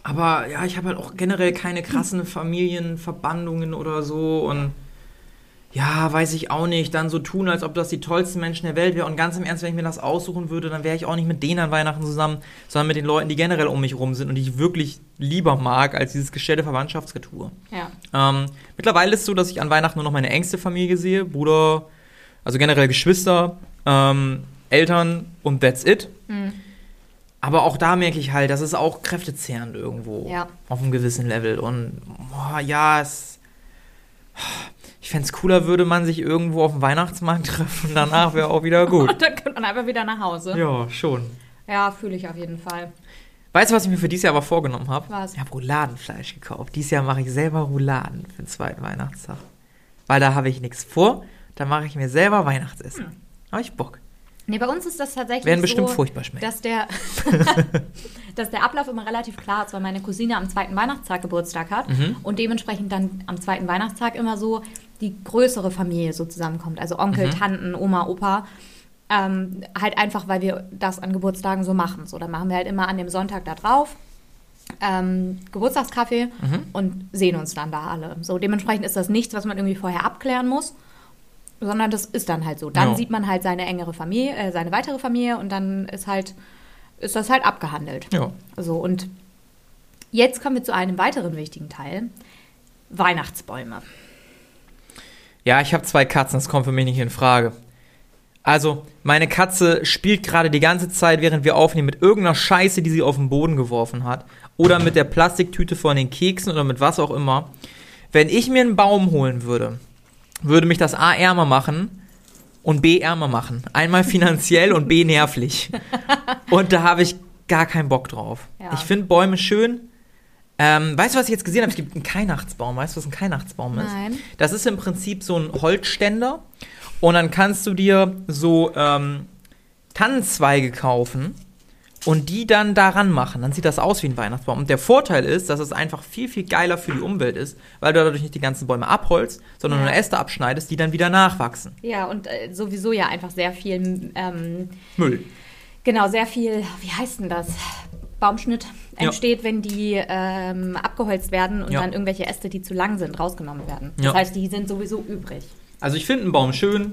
Aber ja, ich habe halt auch generell keine krassen Familienverbandungen oder so. Und ja, weiß ich auch nicht. Dann so tun, als ob das die tollsten Menschen der Welt wären. Und ganz im Ernst, wenn ich mir das aussuchen würde, dann wäre ich auch nicht mit denen an Weihnachten zusammen, sondern mit den Leuten, die generell um mich rum sind und die ich wirklich lieber mag, als dieses gestellte Verwandtschaftsgetue. Ja. Ähm, mittlerweile ist es so, dass ich an Weihnachten nur noch meine engste Familie sehe. Bruder, also generell Geschwister, ähm, Eltern und that's it. Aber auch da merke ich halt, das ist auch kräftezehrend irgendwo. Ja. Auf einem gewissen Level. Und boah, ja, es. Ich fände es cooler, würde man sich irgendwo auf dem Weihnachtsmarkt treffen. Danach wäre auch wieder gut. Und dann kommt man einfach wieder nach Hause. Ja, Ja, schon. fühle ich auf jeden Fall. Weißt du, was ich mir für dieses Jahr aber vorgenommen habe? Was? Ich habe Rouladenfleisch gekauft. Dieses Jahr mache ich selber Rouladen für den zweiten Weihnachtstag. Weil da habe ich nichts vor. Da mache ich mir selber Weihnachtsessen. Hm. Habe ich Bock. Nee, bei uns ist das tatsächlich Werden bestimmt so, furchtbar schmecken. dass der, dass der Ablauf immer relativ klar ist, weil meine Cousine am zweiten Weihnachtstag Geburtstag hat Mhm. und dementsprechend dann am zweiten Weihnachtstag immer so die größere Familie so zusammenkommt. Also Onkel, Mhm. Tanten, Oma, Opa. Ähm, halt einfach, weil wir das an Geburtstagen so machen. So, dann machen wir halt immer an dem Sonntag da drauf ähm, Geburtstagskaffee Mhm. und sehen uns dann da alle. So, dementsprechend ist das nichts, was man irgendwie vorher abklären muss, sondern das ist dann halt so. Dann Ja. sieht man halt seine engere Familie, äh, seine weitere Familie und dann ist halt, ist das halt abgehandelt. Ja. So, und jetzt kommen wir zu einem weiteren wichtigen Teil. Weihnachtsbäume. Ja, ich habe zwei Katzen, das kommt für mich nicht in Frage. Also, meine Katze spielt gerade die ganze Zeit, während wir aufnehmen, mit irgendeiner Scheiße, die sie auf den Boden geworfen hat. Oder mit der Plastiktüte von den Keksen oder mit was auch immer. Wenn ich mir einen Baum holen würde, würde mich das A ärmer machen und B ärmer machen. Einmal finanziell und B nervlich. Und da habe ich gar keinen Bock drauf. Ja. Ich finde Bäume schön. Ähm, weißt du, was ich jetzt gesehen habe? Es gibt einen Weihnachtsbaum. Weißt du, was ein Weihnachtsbaum ist? Nein. Das ist im Prinzip so ein Holzständer. Und dann kannst du dir so ähm, Tannenzweige kaufen und die dann daran machen. Dann sieht das aus wie ein Weihnachtsbaum. Und der Vorteil ist, dass es einfach viel, viel geiler für die Umwelt ist, weil du dadurch nicht die ganzen Bäume abholst, sondern Ja. nur Äste abschneidest, die dann wieder nachwachsen. Ja, und äh, sowieso ja einfach sehr viel, ähm, Müll. genau, sehr viel, wie heißt denn das? Baumschnitt Ja. entsteht, wenn die ähm, abgeholzt werden und Ja. dann irgendwelche Äste, die zu lang sind, rausgenommen werden. Das Ja. heißt, die sind sowieso übrig. Also ich finde einen Baum schön,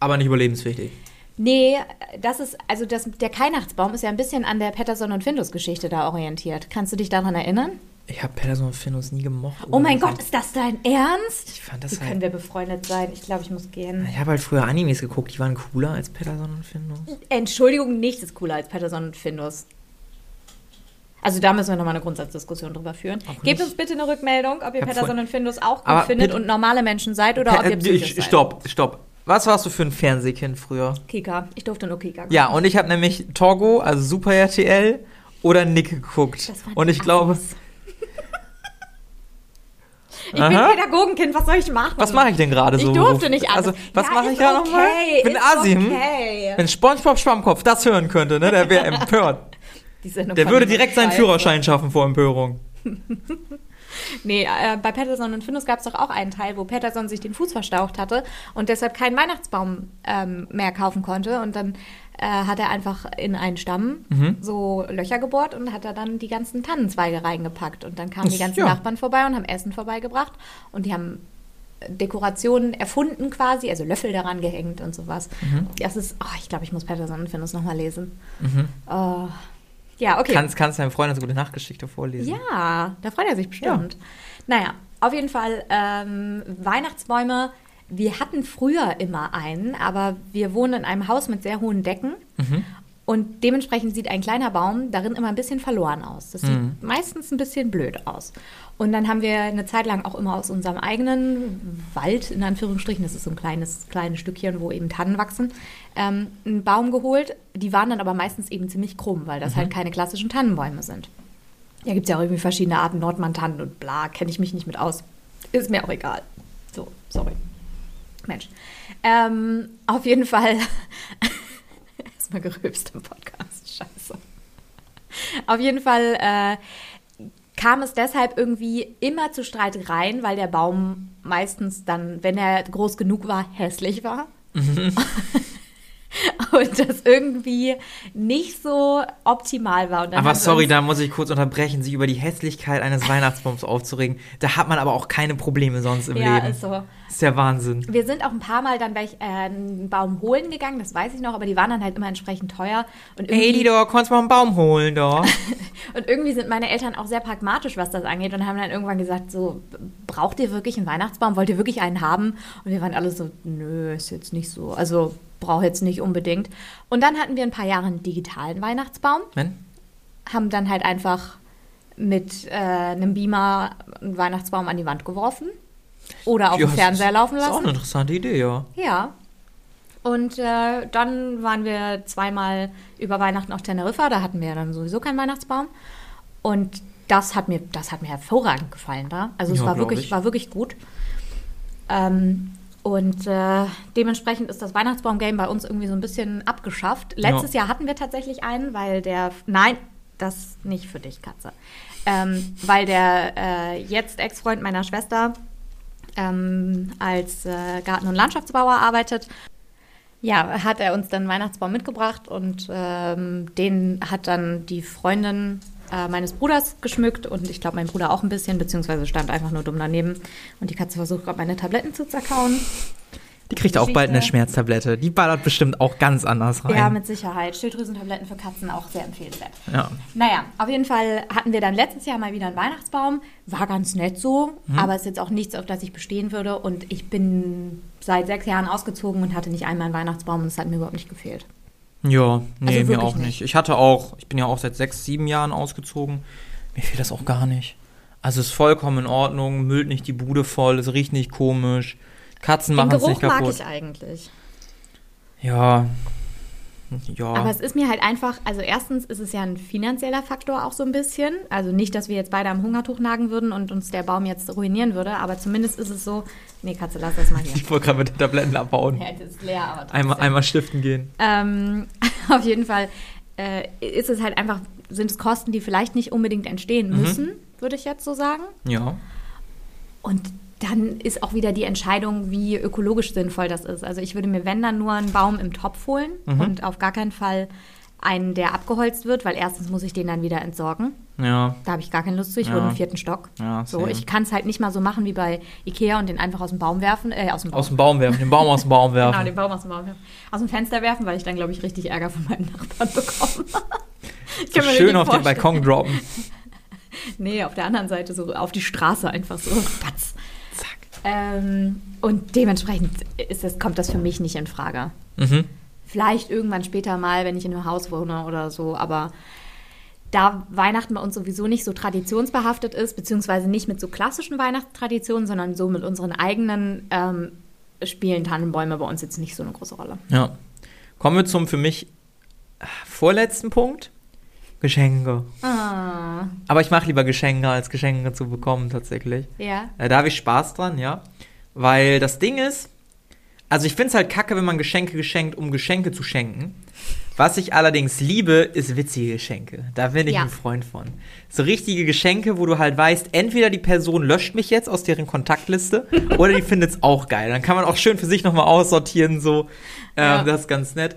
aber nicht überlebenswichtig. Nee, das ist, also das, der Weihnachtsbaum ist ja ein bisschen an der Patterson und Findus Geschichte da orientiert. Kannst du dich daran erinnern? Ich habe Patterson und Findus nie gemocht. Oh mein. Gott, ist das dein Ernst? Ich fand das Wie halt- können wir befreundet sein? Ich glaube, ich muss gehen. Ich habe halt früher Animes geguckt, die waren cooler als Patterson und Findus. Entschuldigung, nichts ist cooler als Patterson und Findus. Also da müssen wir nochmal eine Grundsatzdiskussion drüber führen. Auch Gebt nicht. uns bitte eine Rückmeldung, ob ihr Patterson und Findus auch gut Aber findet und normale Menschen seid oder ob Äh, ihr psychisch ich, seid. stopp, stopp. Was warst du für ein Fernsehkind früher? Kika. Ich durfte nur Kika. Ja, und ich habe nämlich Togo, also Super RTL oder Nick geguckt. Das waren Und ich glaube. Ich bin Aha. Pädagogenkind, was soll ich machen? was mache ich denn gerade so? Ich durfte nicht alles. Also, was Ja, mache ich gerade okay, nochmal? Ich bin ist Asi. hm? okay. Wenn SpongeBob Schwammkopf das hören könnte, ne, der wäre empört. Der würde direkt seinen. Führerschein schaffen vor Empörung. Nee, äh, bei Patterson und Findus gab es doch auch einen Teil, wo Patterson sich den Fuß verstaucht hatte und deshalb keinen Weihnachtsbaum ähm, mehr kaufen konnte. Und dann äh, hat er einfach in einen Stamm Mhm. so Löcher gebohrt und hat da dann die ganzen Tannenzweige reingepackt. Und dann kamen die Das- ganzen ja. Nachbarn vorbei und haben Essen vorbeigebracht. Und die haben Dekorationen erfunden quasi, also Löffel daran gehängt und sowas. Mhm. Das ist, oh, ich glaube, ich muss Patterson und Findus nochmal lesen. Oh. Ja, okay. Kannst, kannst deinem Freund eine gute Nachtgeschichte vorlesen? Ja, da freut er sich bestimmt. Naja, auf jeden Fall ähm, Weihnachtsbäume. Wir hatten früher immer einen, aber wir wohnen in einem Haus mit sehr hohen Decken. Und dementsprechend sieht ein kleiner Baum darin immer ein bisschen verloren aus. Das sieht meistens ein bisschen blöd aus. Und dann haben wir eine Zeit lang auch immer aus unserem eigenen Wald, in Anführungsstrichen, das ist so ein kleines, kleines Stückchen, wo eben Tannen wachsen, ähm, einen Baum geholt. Die waren dann aber meistens eben ziemlich krumm, weil das halt keine klassischen Tannenbäume sind. Ja, gibt es ja auch irgendwie verschiedene Arten, Nordmantannen und bla, kenne ich mich nicht mit aus. Ist mir auch egal. So, sorry. Mensch. Ähm, auf jeden Fall. Erstmal gerülpst im Podcast. Scheiße. Auf jeden Fall äh, kam es deshalb irgendwie immer zu Streitereien, weil der Baum meistens dann, wenn er groß genug war, hässlich war. Und das irgendwie nicht so optimal war. Aber sorry, da muss ich kurz unterbrechen, sich über die Hässlichkeit eines Weihnachtsbaums aufzuregen. Da hat man aber auch keine Probleme sonst im Ja, Leben. ist so. Ist der Wahnsinn. Wir sind auch ein paar Mal dann welch, äh, einen Baum holen gegangen, das weiß ich noch, aber die waren dann halt immer entsprechend teuer. Und Hey, irgendwie, Lido, kannst du mal einen Baum holen, da? und irgendwie sind meine Eltern auch sehr pragmatisch, was das angeht, und haben dann irgendwann gesagt: So, braucht ihr wirklich einen Weihnachtsbaum? Wollt ihr wirklich einen haben? Und wir waren alle so: Nö, ist jetzt nicht so. Also, brauche jetzt nicht unbedingt. Und dann hatten wir ein paar Jahre einen digitalen Weihnachtsbaum, Wenn? haben dann halt einfach mit äh, einem Beamer einen Weihnachtsbaum an die Wand geworfen. Oder auf Ja, dem das Fernseher laufen Das ist auch lassen. eine interessante Idee, ja. Ja. Und äh, dann waren wir zweimal über Weihnachten auf Teneriffa. Da hatten wir dann sowieso keinen Weihnachtsbaum. Und das hat mir, das hat mir hervorragend gefallen da. Also es Ja, war glaub wirklich, ich. war wirklich gut. Ähm, und äh, dementsprechend ist das Weihnachtsbaum-Game bei uns irgendwie so ein bisschen abgeschafft. Letztes Jahr hatten wir tatsächlich einen, weil der. Nein, das nicht für dich, Katze. Ähm, weil der äh, jetzt Ex-Freund meiner Schwester ähm, als äh, Garten- und Landschaftsbauer arbeitet. Ja, hat er uns dann Weihnachtsbaum mitgebracht und ähm, den hat dann die Freundin äh, meines Bruders geschmückt und ich glaube mein Bruder auch ein bisschen, beziehungsweise stand einfach nur dumm daneben und die Katze versucht gerade meine Tabletten zu zerkauen. Die kriegt auch bald eine Geschichte. Schmerztablette. Die ballert bestimmt auch ganz anders rein. Ja, mit Sicherheit. Schilddrüsentabletten für Katzen auch sehr empfehlenswert. Ja. Naja, auf jeden Fall hatten wir dann letztes Jahr mal wieder einen Weihnachtsbaum. War ganz nett so, Mhm. aber ist jetzt auch nichts, auf das ich bestehen würde. Und ich bin seit sechs Jahren ausgezogen und hatte nicht einmal einen Weihnachtsbaum und es hat mir überhaupt nicht gefehlt. Ja, nee, Also mir auch nicht. nicht. Ich hatte auch, ich bin ja auch seit sechs, sieben Jahren ausgezogen. Mir fehlt das auch gar nicht. Also ist vollkommen in Ordnung, müllt nicht die Bude voll, es riecht nicht komisch. Katzen Den machen es Geruch nicht mag kapuut. ich eigentlich. Ja. Ja. Aber es ist mir halt einfach, also erstens ist es ja ein finanzieller Faktor auch so ein bisschen. Also nicht, dass wir jetzt beide am Hungertuch nagen würden und uns der Baum jetzt ruinieren würde, aber zumindest ist es so, nee, Katze, lass das mal hier. ich wollte gerade mit den Tabletten abbauen. Ja, das ist leer, aber trotzdem. Einmal, einmal stiften gehen. Ähm, auf jeden Fall äh, ist es halt einfach, sind es Kosten, die vielleicht nicht unbedingt entstehen Mhm. müssen, würde ich jetzt so sagen. Ja. Und dann ist auch wieder die Entscheidung, wie ökologisch sinnvoll das ist. Also ich würde mir, wenn dann nur einen Baum im Topf holen Mhm. und auf gar keinen Fall einen, der abgeholzt wird, weil erstens muss ich den dann wieder entsorgen. Ja. Da habe ich gar keine Lust zu. Ich Ja. wohne im vierten Stock. Ja, so, ich kann es halt nicht mal so machen wie bei Ikea und den einfach aus dem Baum werfen, äh, aus dem Baum. Aus dem Baum werfen, den Baum aus dem Baum werfen. Genau, den Baum aus dem Baum werfen. Aus dem Fenster werfen, weil ich dann, glaube ich, richtig Ärger von meinen Nachbarn bekomme. ich so kann mir schön auf den vorstellen. Balkon droppen. Nee, auf der anderen Seite so auf die Straße einfach so. Patz. Ähm, und dementsprechend ist das, kommt das für mich nicht in Frage. Mhm. Vielleicht irgendwann später mal, wenn ich in einem Haus wohne oder so, aber da Weihnachten bei uns sowieso nicht so traditionsbehaftet ist, beziehungsweise nicht mit so klassischen Weihnachtstraditionen, sondern so mit unseren eigenen, ähm, spielen Tannenbäume bei uns jetzt nicht so eine große Rolle. Ja. Kommen wir zum für mich äh, vorletzten Punkt. Geschenke. Ah, Aber ich mache lieber Geschenke, als Geschenke zu bekommen, tatsächlich. ja. Äh, Da habe ich Spaß dran, ja. Weil das Ding ist, also ich finde es halt kacke, wenn man Geschenke geschenkt, um Geschenke zu schenken. Was ich allerdings liebe, ist witzige Geschenke. Da bin ich Ja. ein Freund von. So richtige Geschenke, wo du halt weißt, entweder die Person löscht mich jetzt aus deren Kontaktliste oder die findet es auch geil. Dann kann man auch schön für sich nochmal aussortieren, so. Ähm, Ja. Das ist ganz nett.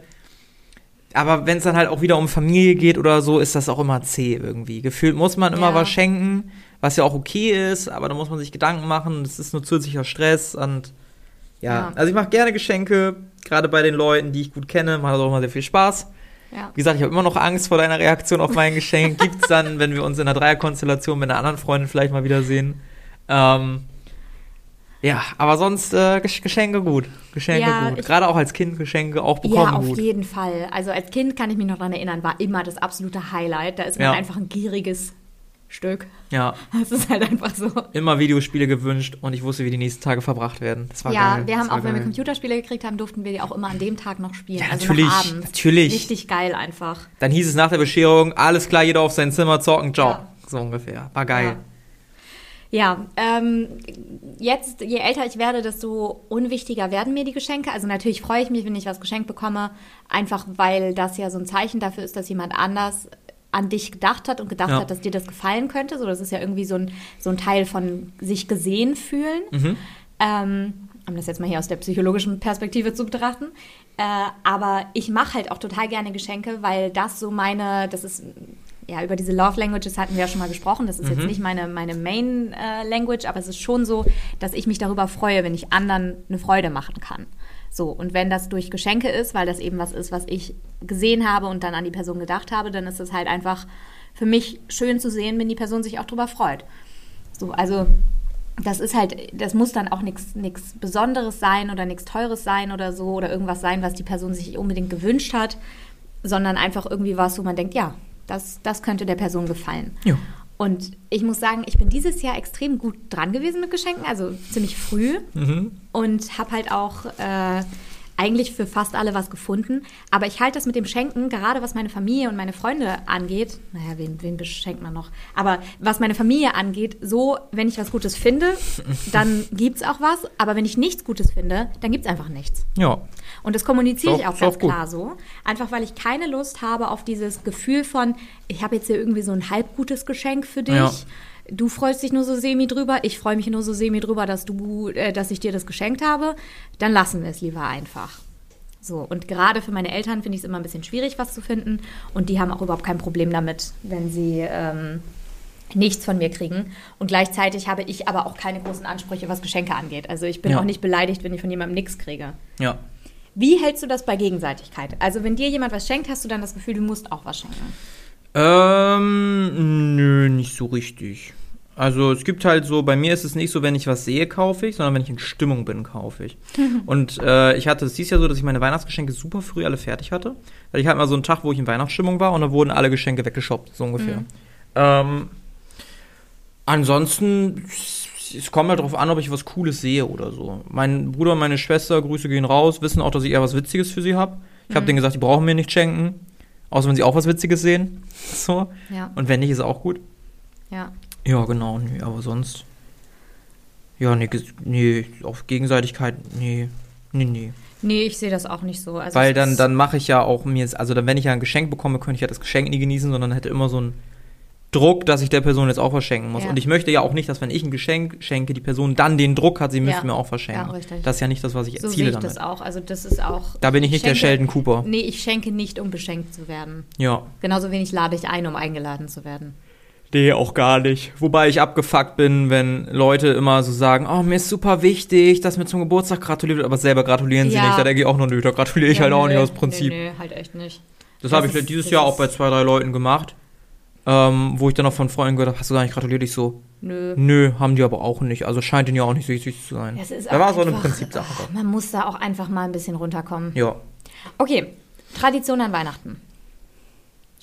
Aber wenn es dann halt auch wieder um Familie geht oder so, ist das auch immer zäh irgendwie. Gefühlt muss man immer Ja. was schenken, was ja auch okay ist, aber da muss man sich Gedanken machen. Das ist nur zusätzlicher Stress und ja. Ja. Also ich mache gerne Geschenke, gerade bei den Leuten, die ich gut kenne, macht das auch immer sehr viel Spaß. ja. Wie gesagt, ich habe immer noch Angst vor deiner Reaktion auf mein Geschenk. Gibt's dann, wenn wir uns in einer Dreierkonstellation mit einer anderen Freundin vielleicht mal wiedersehen. Ähm, ja, aber sonst äh, Gesch- Geschenke gut. Geschenke Ja, gut. Gerade auch als Kind Geschenke auch bekommen Ja, auf gut. jeden Fall. Also als Kind kann ich mich noch daran erinnern, war immer das absolute Highlight. Da ist man Ja. einfach ein gieriges Stück. Ja, Das ist halt einfach so. immer Videospiele gewünscht und ich wusste, wie die nächsten Tage verbracht werden. Das war ja, geil. wir haben auch, wenn wir. Computerspiele gekriegt haben, durften wir die auch immer an dem Tag noch spielen. Ja, also natürlich, abends. natürlich. Richtig geil einfach. Dann hieß es nach der Bescherung, alles klar, jeder auf sein Zimmer zocken, ciao. Ja. So ungefähr. War geil. Ja, ähm, jetzt, je älter ich werde, desto unwichtiger werden mir die Geschenke. Also natürlich freue ich mich, wenn ich was geschenkt bekomme, einfach weil das ja so ein Zeichen dafür ist, dass jemand anders an dich gedacht hat und gedacht Ja. hat, dass dir das gefallen könnte. So, das ist ja irgendwie so ein, so ein Teil von sich gesehen fühlen. Mhm. Ähm, um das jetzt mal hier aus der psychologischen Perspektive zu betrachten. Äh, aber ich mache halt auch total gerne Geschenke, weil das so meine, das ist, ja, über diese Love Languages hatten wir ja schon mal gesprochen. Das ist Mhm. jetzt nicht meine, meine Main äh, Language, aber es ist schon so, dass ich mich darüber freue, wenn ich anderen eine Freude machen kann. So, und wenn das durch Geschenke ist, weil das eben was ist, was ich gesehen habe und dann an die Person gedacht habe, dann ist es halt einfach für mich schön zu sehen, wenn die Person sich auch darüber freut. So, also das ist halt, das muss dann auch nichts Besonderes sein oder nichts Teures sein oder so oder irgendwas sein, was die Person sich unbedingt gewünscht hat, sondern einfach irgendwie was, wo man denkt, ja, das, das könnte der Person gefallen. Ja. Und ich muss sagen, ich bin dieses Jahr extrem gut dran gewesen mit Geschenken, also ziemlich früh Mhm. und habe halt auch äh, eigentlich für fast alle was gefunden. Aber ich halte das mit dem Schenken, gerade was meine Familie und meine Freunde angeht, naja, wen, wen beschenkt man noch? Aber was meine Familie angeht, so, wenn ich was Gutes finde, dann gibt's auch was. Aber wenn ich nichts Gutes finde, dann gibt's einfach nichts. Ja. Und das kommuniziere ich auch- ganz gut. klar so. Einfach weil ich keine Lust habe auf dieses Gefühl von, ich habe jetzt hier irgendwie so ein halbgutes Geschenk für dich. Ja. Du freust dich nur so semi drüber, ich freue mich nur so semi drüber, dass du, äh, dass ich dir das geschenkt habe. Dann lassen wir es lieber einfach. So, und gerade für meine Eltern finde ich es immer ein bisschen schwierig, was zu finden. Und die haben auch überhaupt kein Problem damit, wenn sie ähm, nichts von mir kriegen. Und gleichzeitig habe ich aber auch keine großen Ansprüche, was Geschenke angeht. Also ich bin Ja. auch nicht beleidigt, wenn ich von jemandem nichts kriege. Ja. Wie hältst du das bei Gegenseitigkeit? Also wenn dir jemand was schenkt, hast du dann das Gefühl, du musst auch was schenken. Ähm, nö, nicht so richtig. Also es gibt halt so, bei mir ist es nicht so, wenn ich was sehe, kaufe ich, sondern wenn ich in Stimmung bin, kaufe ich. und äh, ich hatte, es hieß ja so, dass ich meine Weihnachtsgeschenke super früh alle fertig hatte. Weil ich hatte mal so einen Tag, wo ich in Weihnachtsstimmung war und da wurden alle Geschenke weggeshoppt, so ungefähr. Mhm. Ähm, ansonsten, es kommt halt darauf an, ob ich was Cooles sehe oder so. Mein Bruder und meine Schwester, Grüße gehen raus, wissen auch, dass ich eher was Witziges für sie habe. Ich habe Mhm. denen gesagt, die brauchen mir nicht schenken. Außer wenn sie auch was Witziges sehen. So. Ja, Und wenn nicht, ist auch gut. ja. Ja, genau, nee, aber sonst. Ja, nee, nee, auf Gegenseitigkeit, nee, nee, nee. Nee, ich sehe das auch nicht so. Also Weil dann, dann mache ich ja auch mir, also dann, wenn ich ja ein Geschenk bekomme, könnte ich ja das Geschenk nie genießen, sondern hätte immer so einen Druck, dass ich der Person jetzt auch was schenken muss. Ja. Und ich möchte ja auch nicht, dass wenn ich ein Geschenk schenke, die Person dann den Druck hat, sie müsste Ja. mir auch was schenken. Ja, richtig. Das ist ja nicht das, was ich so erziele ich damit. das auch. Also das ist auch. Da bin ich nicht der schenke- Sheldon Cooper. Nee, ich schenke nicht, um beschenkt zu werden. Ja. Genauso wenig lade ich ein, um eingeladen zu werden. Nee, auch gar nicht. Wobei ich abgefuckt bin, wenn Leute immer so sagen, oh, mir ist super wichtig, dass mir zum Geburtstag gratuliert wird, aber selber gratulieren sie Ja. nicht. Da denke ich auch nur, nö, da gratuliere ich Ja, halt auch nö, nicht aus Prinzip. Nee, halt echt nicht. Das, Das habe ich dieses Jahr auch bei zwei, drei Leuten gemacht, ähm, wo ich dann auch von Freunden gehört habe, hast du gar nicht gratuliert? Ich so, Nö. nö, haben die aber auch nicht. Also scheint ihnen ja auch nicht so wichtig zu sein. Ist da war so eine Prinzipsache. Man muss da auch einfach mal ein bisschen runterkommen. Ja. Okay, Tradition an Weihnachten.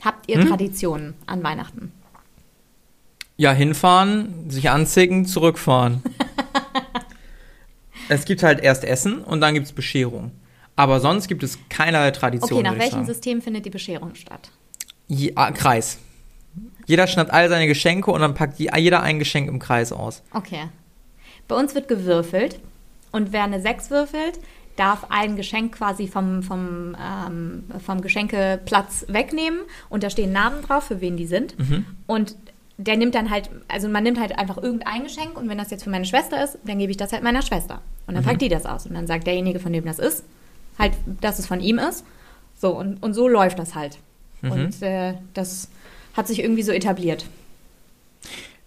Habt ihr Hm? Traditionen an Weihnachten? Ja, hinfahren, sich anzicken, zurückfahren. es gibt halt erst Essen und dann gibt es Bescherung. Aber sonst gibt es keinerlei Tradition. Okay, nach welchem. System findet die Bescherung statt? Je, ah, Kreis. Jeder schnappt all seine Geschenke und dann packt je- jeder ein Geschenk im Kreis aus. Okay. Bei uns wird gewürfelt und wer eine 6 würfelt, darf ein Geschenk quasi vom, vom, ähm, vom Geschenkeplatz wegnehmen und da stehen Namen drauf, für wen die sind. Mhm. Und der nimmt dann halt, also man nimmt halt einfach irgendein Geschenk und wenn das jetzt für meine Schwester ist, dann gebe ich das halt meiner Schwester. Und dann Mhm. packt die das aus und dann sagt derjenige, von dem das ist, halt, dass es von ihm ist. So, und, und so läuft das halt. Mhm. Und äh, das hat sich irgendwie so etabliert.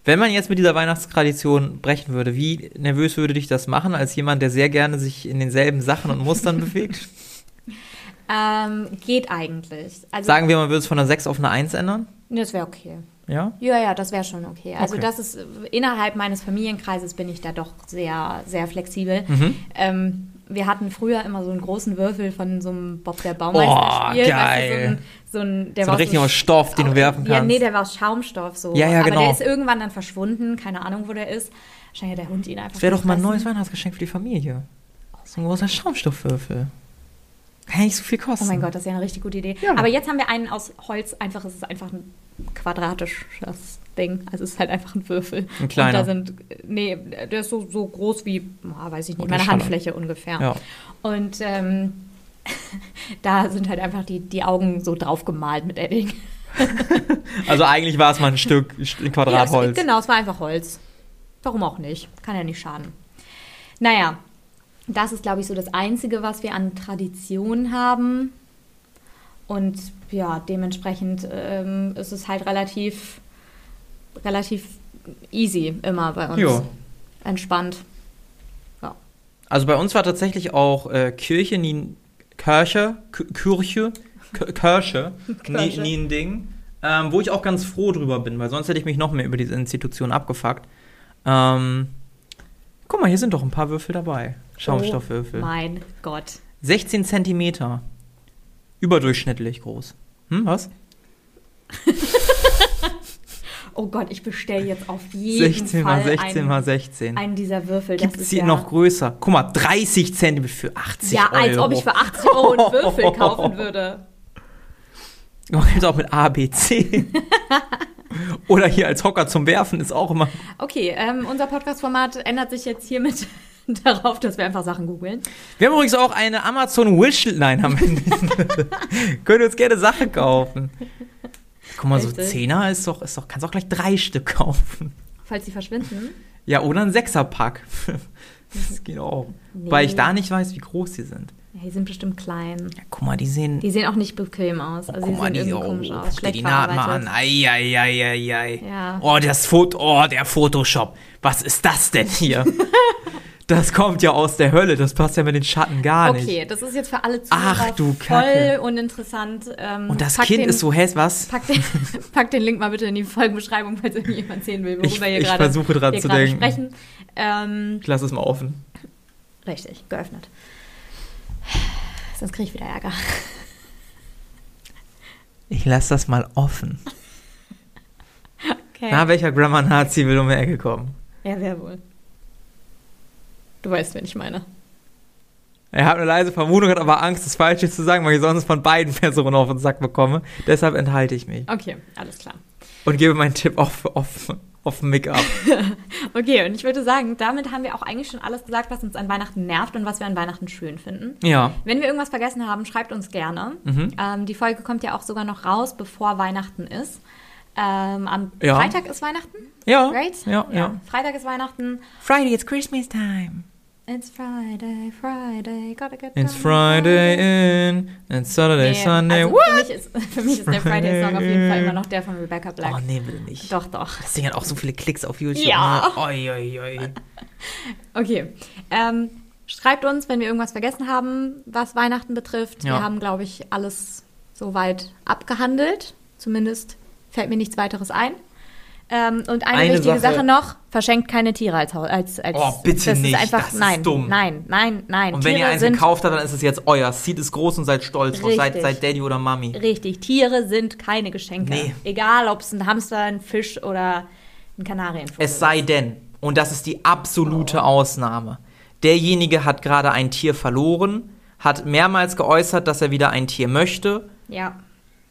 Wenn man jetzt mit dieser Weihnachtstradition brechen würde, wie nervös würde dich das machen, als jemand, der sehr gerne sich in denselben Sachen und Mustern bewegt? Ähm, geht eigentlich. Also, Sagen wir, man würde es von einer 6 auf eine 1 ändern? Nee, das wäre okay. Ja? Ja, ja, das wäre schon okay. Also Okay. das ist innerhalb meines Familienkreises bin ich da doch sehr, sehr flexibel. Mhm. Ähm, wir hatten früher immer so einen großen Würfel von so einem Bob der Baumeister Oh, Spiel. geil. so ein, so ein, der So war aus richtiger Stoff, den du werfen Ja, kannst. nee, der war aus Schaumstoff so. Ja, ja, Aber genau. der ist irgendwann dann verschwunden. Keine Ahnung, wo der ist. Wahrscheinlich hat der Hund ihn einfach Das wäre doch mal ein neues Weihnachtsgeschenk für die Familie. So ein großer Schaumstoffwürfel. Kann ja nicht so viel kosten. Oh mein Gott, das ist ja eine richtig gute Idee. Ja. Aber jetzt haben wir einen aus Holz. Einfach, es ist einfach ein quadratisches Ding. Also es ist halt einfach ein Würfel. Ein kleiner. Und da sind, nee, der ist so, so groß wie, weiß ich nicht, Oh, meine Schaller. Handfläche ungefähr. Ja. Und ähm, da sind halt einfach die, die Augen so drauf gemalt mit Edding. Also eigentlich war es mal ein Stück ein Quadrat Ja, Holz. Genau, es war einfach Holz. Warum auch nicht? Kann ja nicht schaden. Naja, das ist, glaube ich, so das Einzige, was wir an Tradition haben. Und ja, dementsprechend ähm, ist es halt relativ, relativ easy immer bei uns. Jo. Entspannt. Also bei uns war tatsächlich auch äh, Kirche nie Kirche, Kirche, Kirche, nie, nie ein Ding. Ähm, wo ich auch ganz froh drüber bin, weil sonst hätte ich mich noch mehr über diese Institution abgefuckt. Ähm, guck mal, hier sind doch ein paar Würfel dabei. Schaumstoffwürfel. Oh mein Gott. 16 Zentimeter. Überdurchschnittlich groß. Hm, was? Oh Gott, ich bestelle jetzt auf jeden 16 Fall mal 16 einen, mal 16. einen dieser Würfel. Gibt es ist hier ja, noch größer? Guck mal, 30 Zentimeter für 80 Ja, Euro. als ob ich für 80 Euro einen Würfel kaufen würde. Man gibt auch mit A, B, C. Oder hier als Hocker zum Werfen ist auch immer. Okay, ähm, unser Podcast-Format ändert sich jetzt hiermit darauf, dass wir einfach Sachen googeln. Wir haben übrigens auch eine Amazon Wishlist-Line am Ende. Könnt ihr uns gerne Sachen kaufen. Guck mal, so Richtig. Zehner ist doch, ist doch, kannst auch gleich drei Stück kaufen. Falls sie verschwinden. Ja, oder ein Sechserpack. Das geht auch. Nee. Weil ich da nicht weiß, wie groß die sind. Ja, die sind bestimmt klein. Ja, guck mal, die sehen. Die sehen auch nicht bequem aus. Also guck die mal, sehen die irgendwie oh, komisch aus. guck dir die Naht mal an. Ei, ei, ei, ei, ei. Ja. Oh, das Foto, oh, der Photoshop. Was ist das denn hier? Das kommt ja aus der Hölle. Das passt ja mit den Schatten gar nicht. Okay, das ist jetzt für alle Zuhörer Ach, du voll uninteressant. Ähm, Und das Kind den, ist so hässlich, was? Pack den, pack den Link mal bitte in die Folgenbeschreibung, falls irgendjemand sehen will, worüber Ich- ihr ich gerade versuche dran wir zu denken. sprechen. Ähm, Ich lasse es mal offen. richtig, geöffnet. Sonst kriege ich wieder Ärger. Ich lasse das mal offen. Okay. Na, welcher Grammar-Nazi will um die Ecke kommen? ja, wer wohl? Du weißt, wen ich meine. Er hat eine leise Vermutung, hat aber Angst, das Falsche zu sagen, weil ich sonst von beiden Personen auf den Sack bekomme. Deshalb enthalte ich mich. Okay, alles klar. Und gebe meinen Tipp auf, auf, auf Make-up. Okay, und ich würde sagen, damit haben wir auch eigentlich schon alles gesagt, was uns an Weihnachten nervt und was wir an Weihnachten schön finden. Ja. Wenn wir irgendwas vergessen haben, schreibt uns gerne. Mhm. Ähm, die Folge kommt ja auch sogar noch raus, bevor Weihnachten ist. Ähm, am Ja. Freitag ist Weihnachten, Ja. right? Ja, ja. Freitag ist Weihnachten. Friday, it's Christmas time. It's Friday, Friday, gotta get It's Friday in, and Saturday, Nee, Sunday. also What? für, mich ist, für mich ist der Friday-Song auf jeden Fall immer noch der von Rebecca Black. Oh, nee, bitte nicht. Doch, doch. Das Ding hat auch so viele Klicks auf YouTube. Ja. Oi, oi, oi. Okay. Ähm, schreibt uns, wenn wir irgendwas vergessen haben, was Weihnachten betrifft. Ja. Wir haben, glaube ich, alles soweit abgehandelt. Zumindest fällt mir nichts weiteres ein. Ähm, und eine, Eine wichtige Sache- Sache. noch: verschenkt keine Tiere als Haus. Als, als, Oh, bitte das nicht, Ist einfach, das ist nein, dumm. nein, nein, nein. Und wenn ihr eins sind gekauft habt, dann ist es jetzt euer. Zieht es groß und seid stolz drauf. Seid, seid Daddy oder Mami. richtig. Tiere sind keine Geschenke. Nee. Egal, ob es ein Hamster, ein Fisch oder ein Kanarienvogel Es sei denn, und das ist die absolute Ausnahme, derjenige hat gerade ein Tier verloren, hat mehrmals geäußert, dass er wieder ein Tier möchte Ja.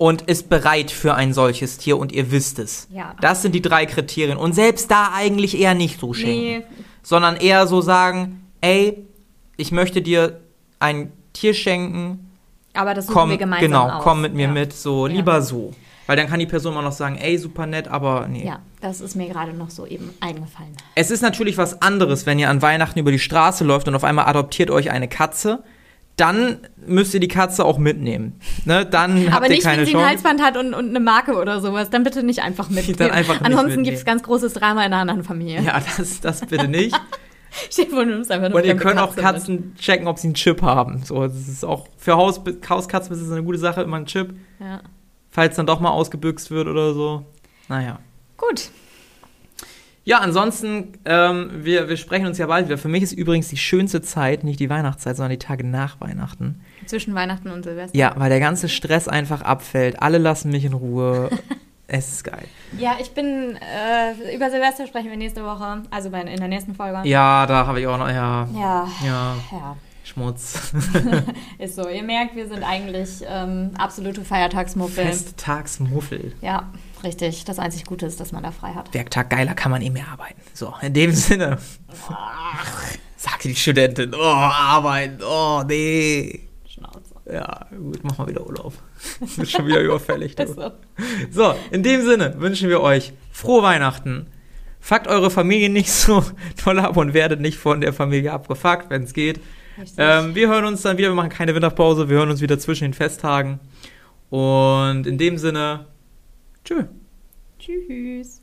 Und ist bereit für ein solches Tier und ihr wisst es. Ja. Das sind die drei Kriterien. Und selbst da eigentlich eher nicht so schenken. Nee. Sondern eher so sagen, ey, ich möchte dir ein Tier schenken, Aber das suchen komm, wir gemeinsam genau, aus. komm mit mir ja. mit, so Ja. lieber so. Weil dann kann die Person immer noch sagen, ey, super nett, aber nee. Ja, das ist mir gerade noch so eben eingefallen. Es ist natürlich was anderes, wenn ihr an Weihnachten über die Straße läuft und auf einmal adoptiert euch eine Katze. Dann müsst ihr die Katze auch mitnehmen. Ne? Dann habt Aber ihr nicht, keine wenn sie ein Chance. Halsband hat und, und eine Marke oder sowas. Dann bitte nicht einfach mitnehmen. Dann einfach Ansonsten gibt es ganz großes Drama in einer anderen Familie. Ja, das, das bitte nicht. Vor, du nimmst einfach eine Und ihr könnt auch Katze Katzen checken, ob sie einen Chip haben. So, das ist auch für Haus, Hauskatzen ist es eine gute Sache, immer ein Chip. Mit. Ja. Falls dann doch mal ausgebüxt wird oder so. Naja. Gut. Ja, ansonsten, ähm, wir, wir sprechen uns ja bald wieder. Für mich ist übrigens die schönste Zeit nicht die Weihnachtszeit, sondern die Tage nach Weihnachten. Zwischen Weihnachten und Silvester. Ja, weil der ganze Stress einfach abfällt. Alle lassen mich in Ruhe. es ist geil. Ja, ich bin, äh, über Silvester sprechen wir nächste Woche. Also bei, in der nächsten Folge. Ja, da habe ich auch noch, ja, Ja. ja, Ja, Schmutz. ist so. Ihr merkt, wir sind eigentlich ähm, absolute Feiertagsmuffel. Festtagsmuffel. Ja, richtig. Das einzig Gute ist, dass man da frei hat. Werktag geiler kann man eh mehr arbeiten. So, in dem Sinne. Sagte die Studentin, oh, arbeiten, oh, nee. Schnauze. Ja, gut, mach mal wieder Urlaub. Ist schon wieder überfällig. So. So, in dem Sinne wünschen wir euch frohe Weihnachten. Fuckt eure Familie nicht so toll ab und werdet nicht von der Familie abgefuckt, wenn es geht. Ähm, wir hören uns dann wieder, wir machen keine Winterpause, wir hören uns wieder zwischen den Festtagen. Und in dem Sinne, tschö. Tschüss.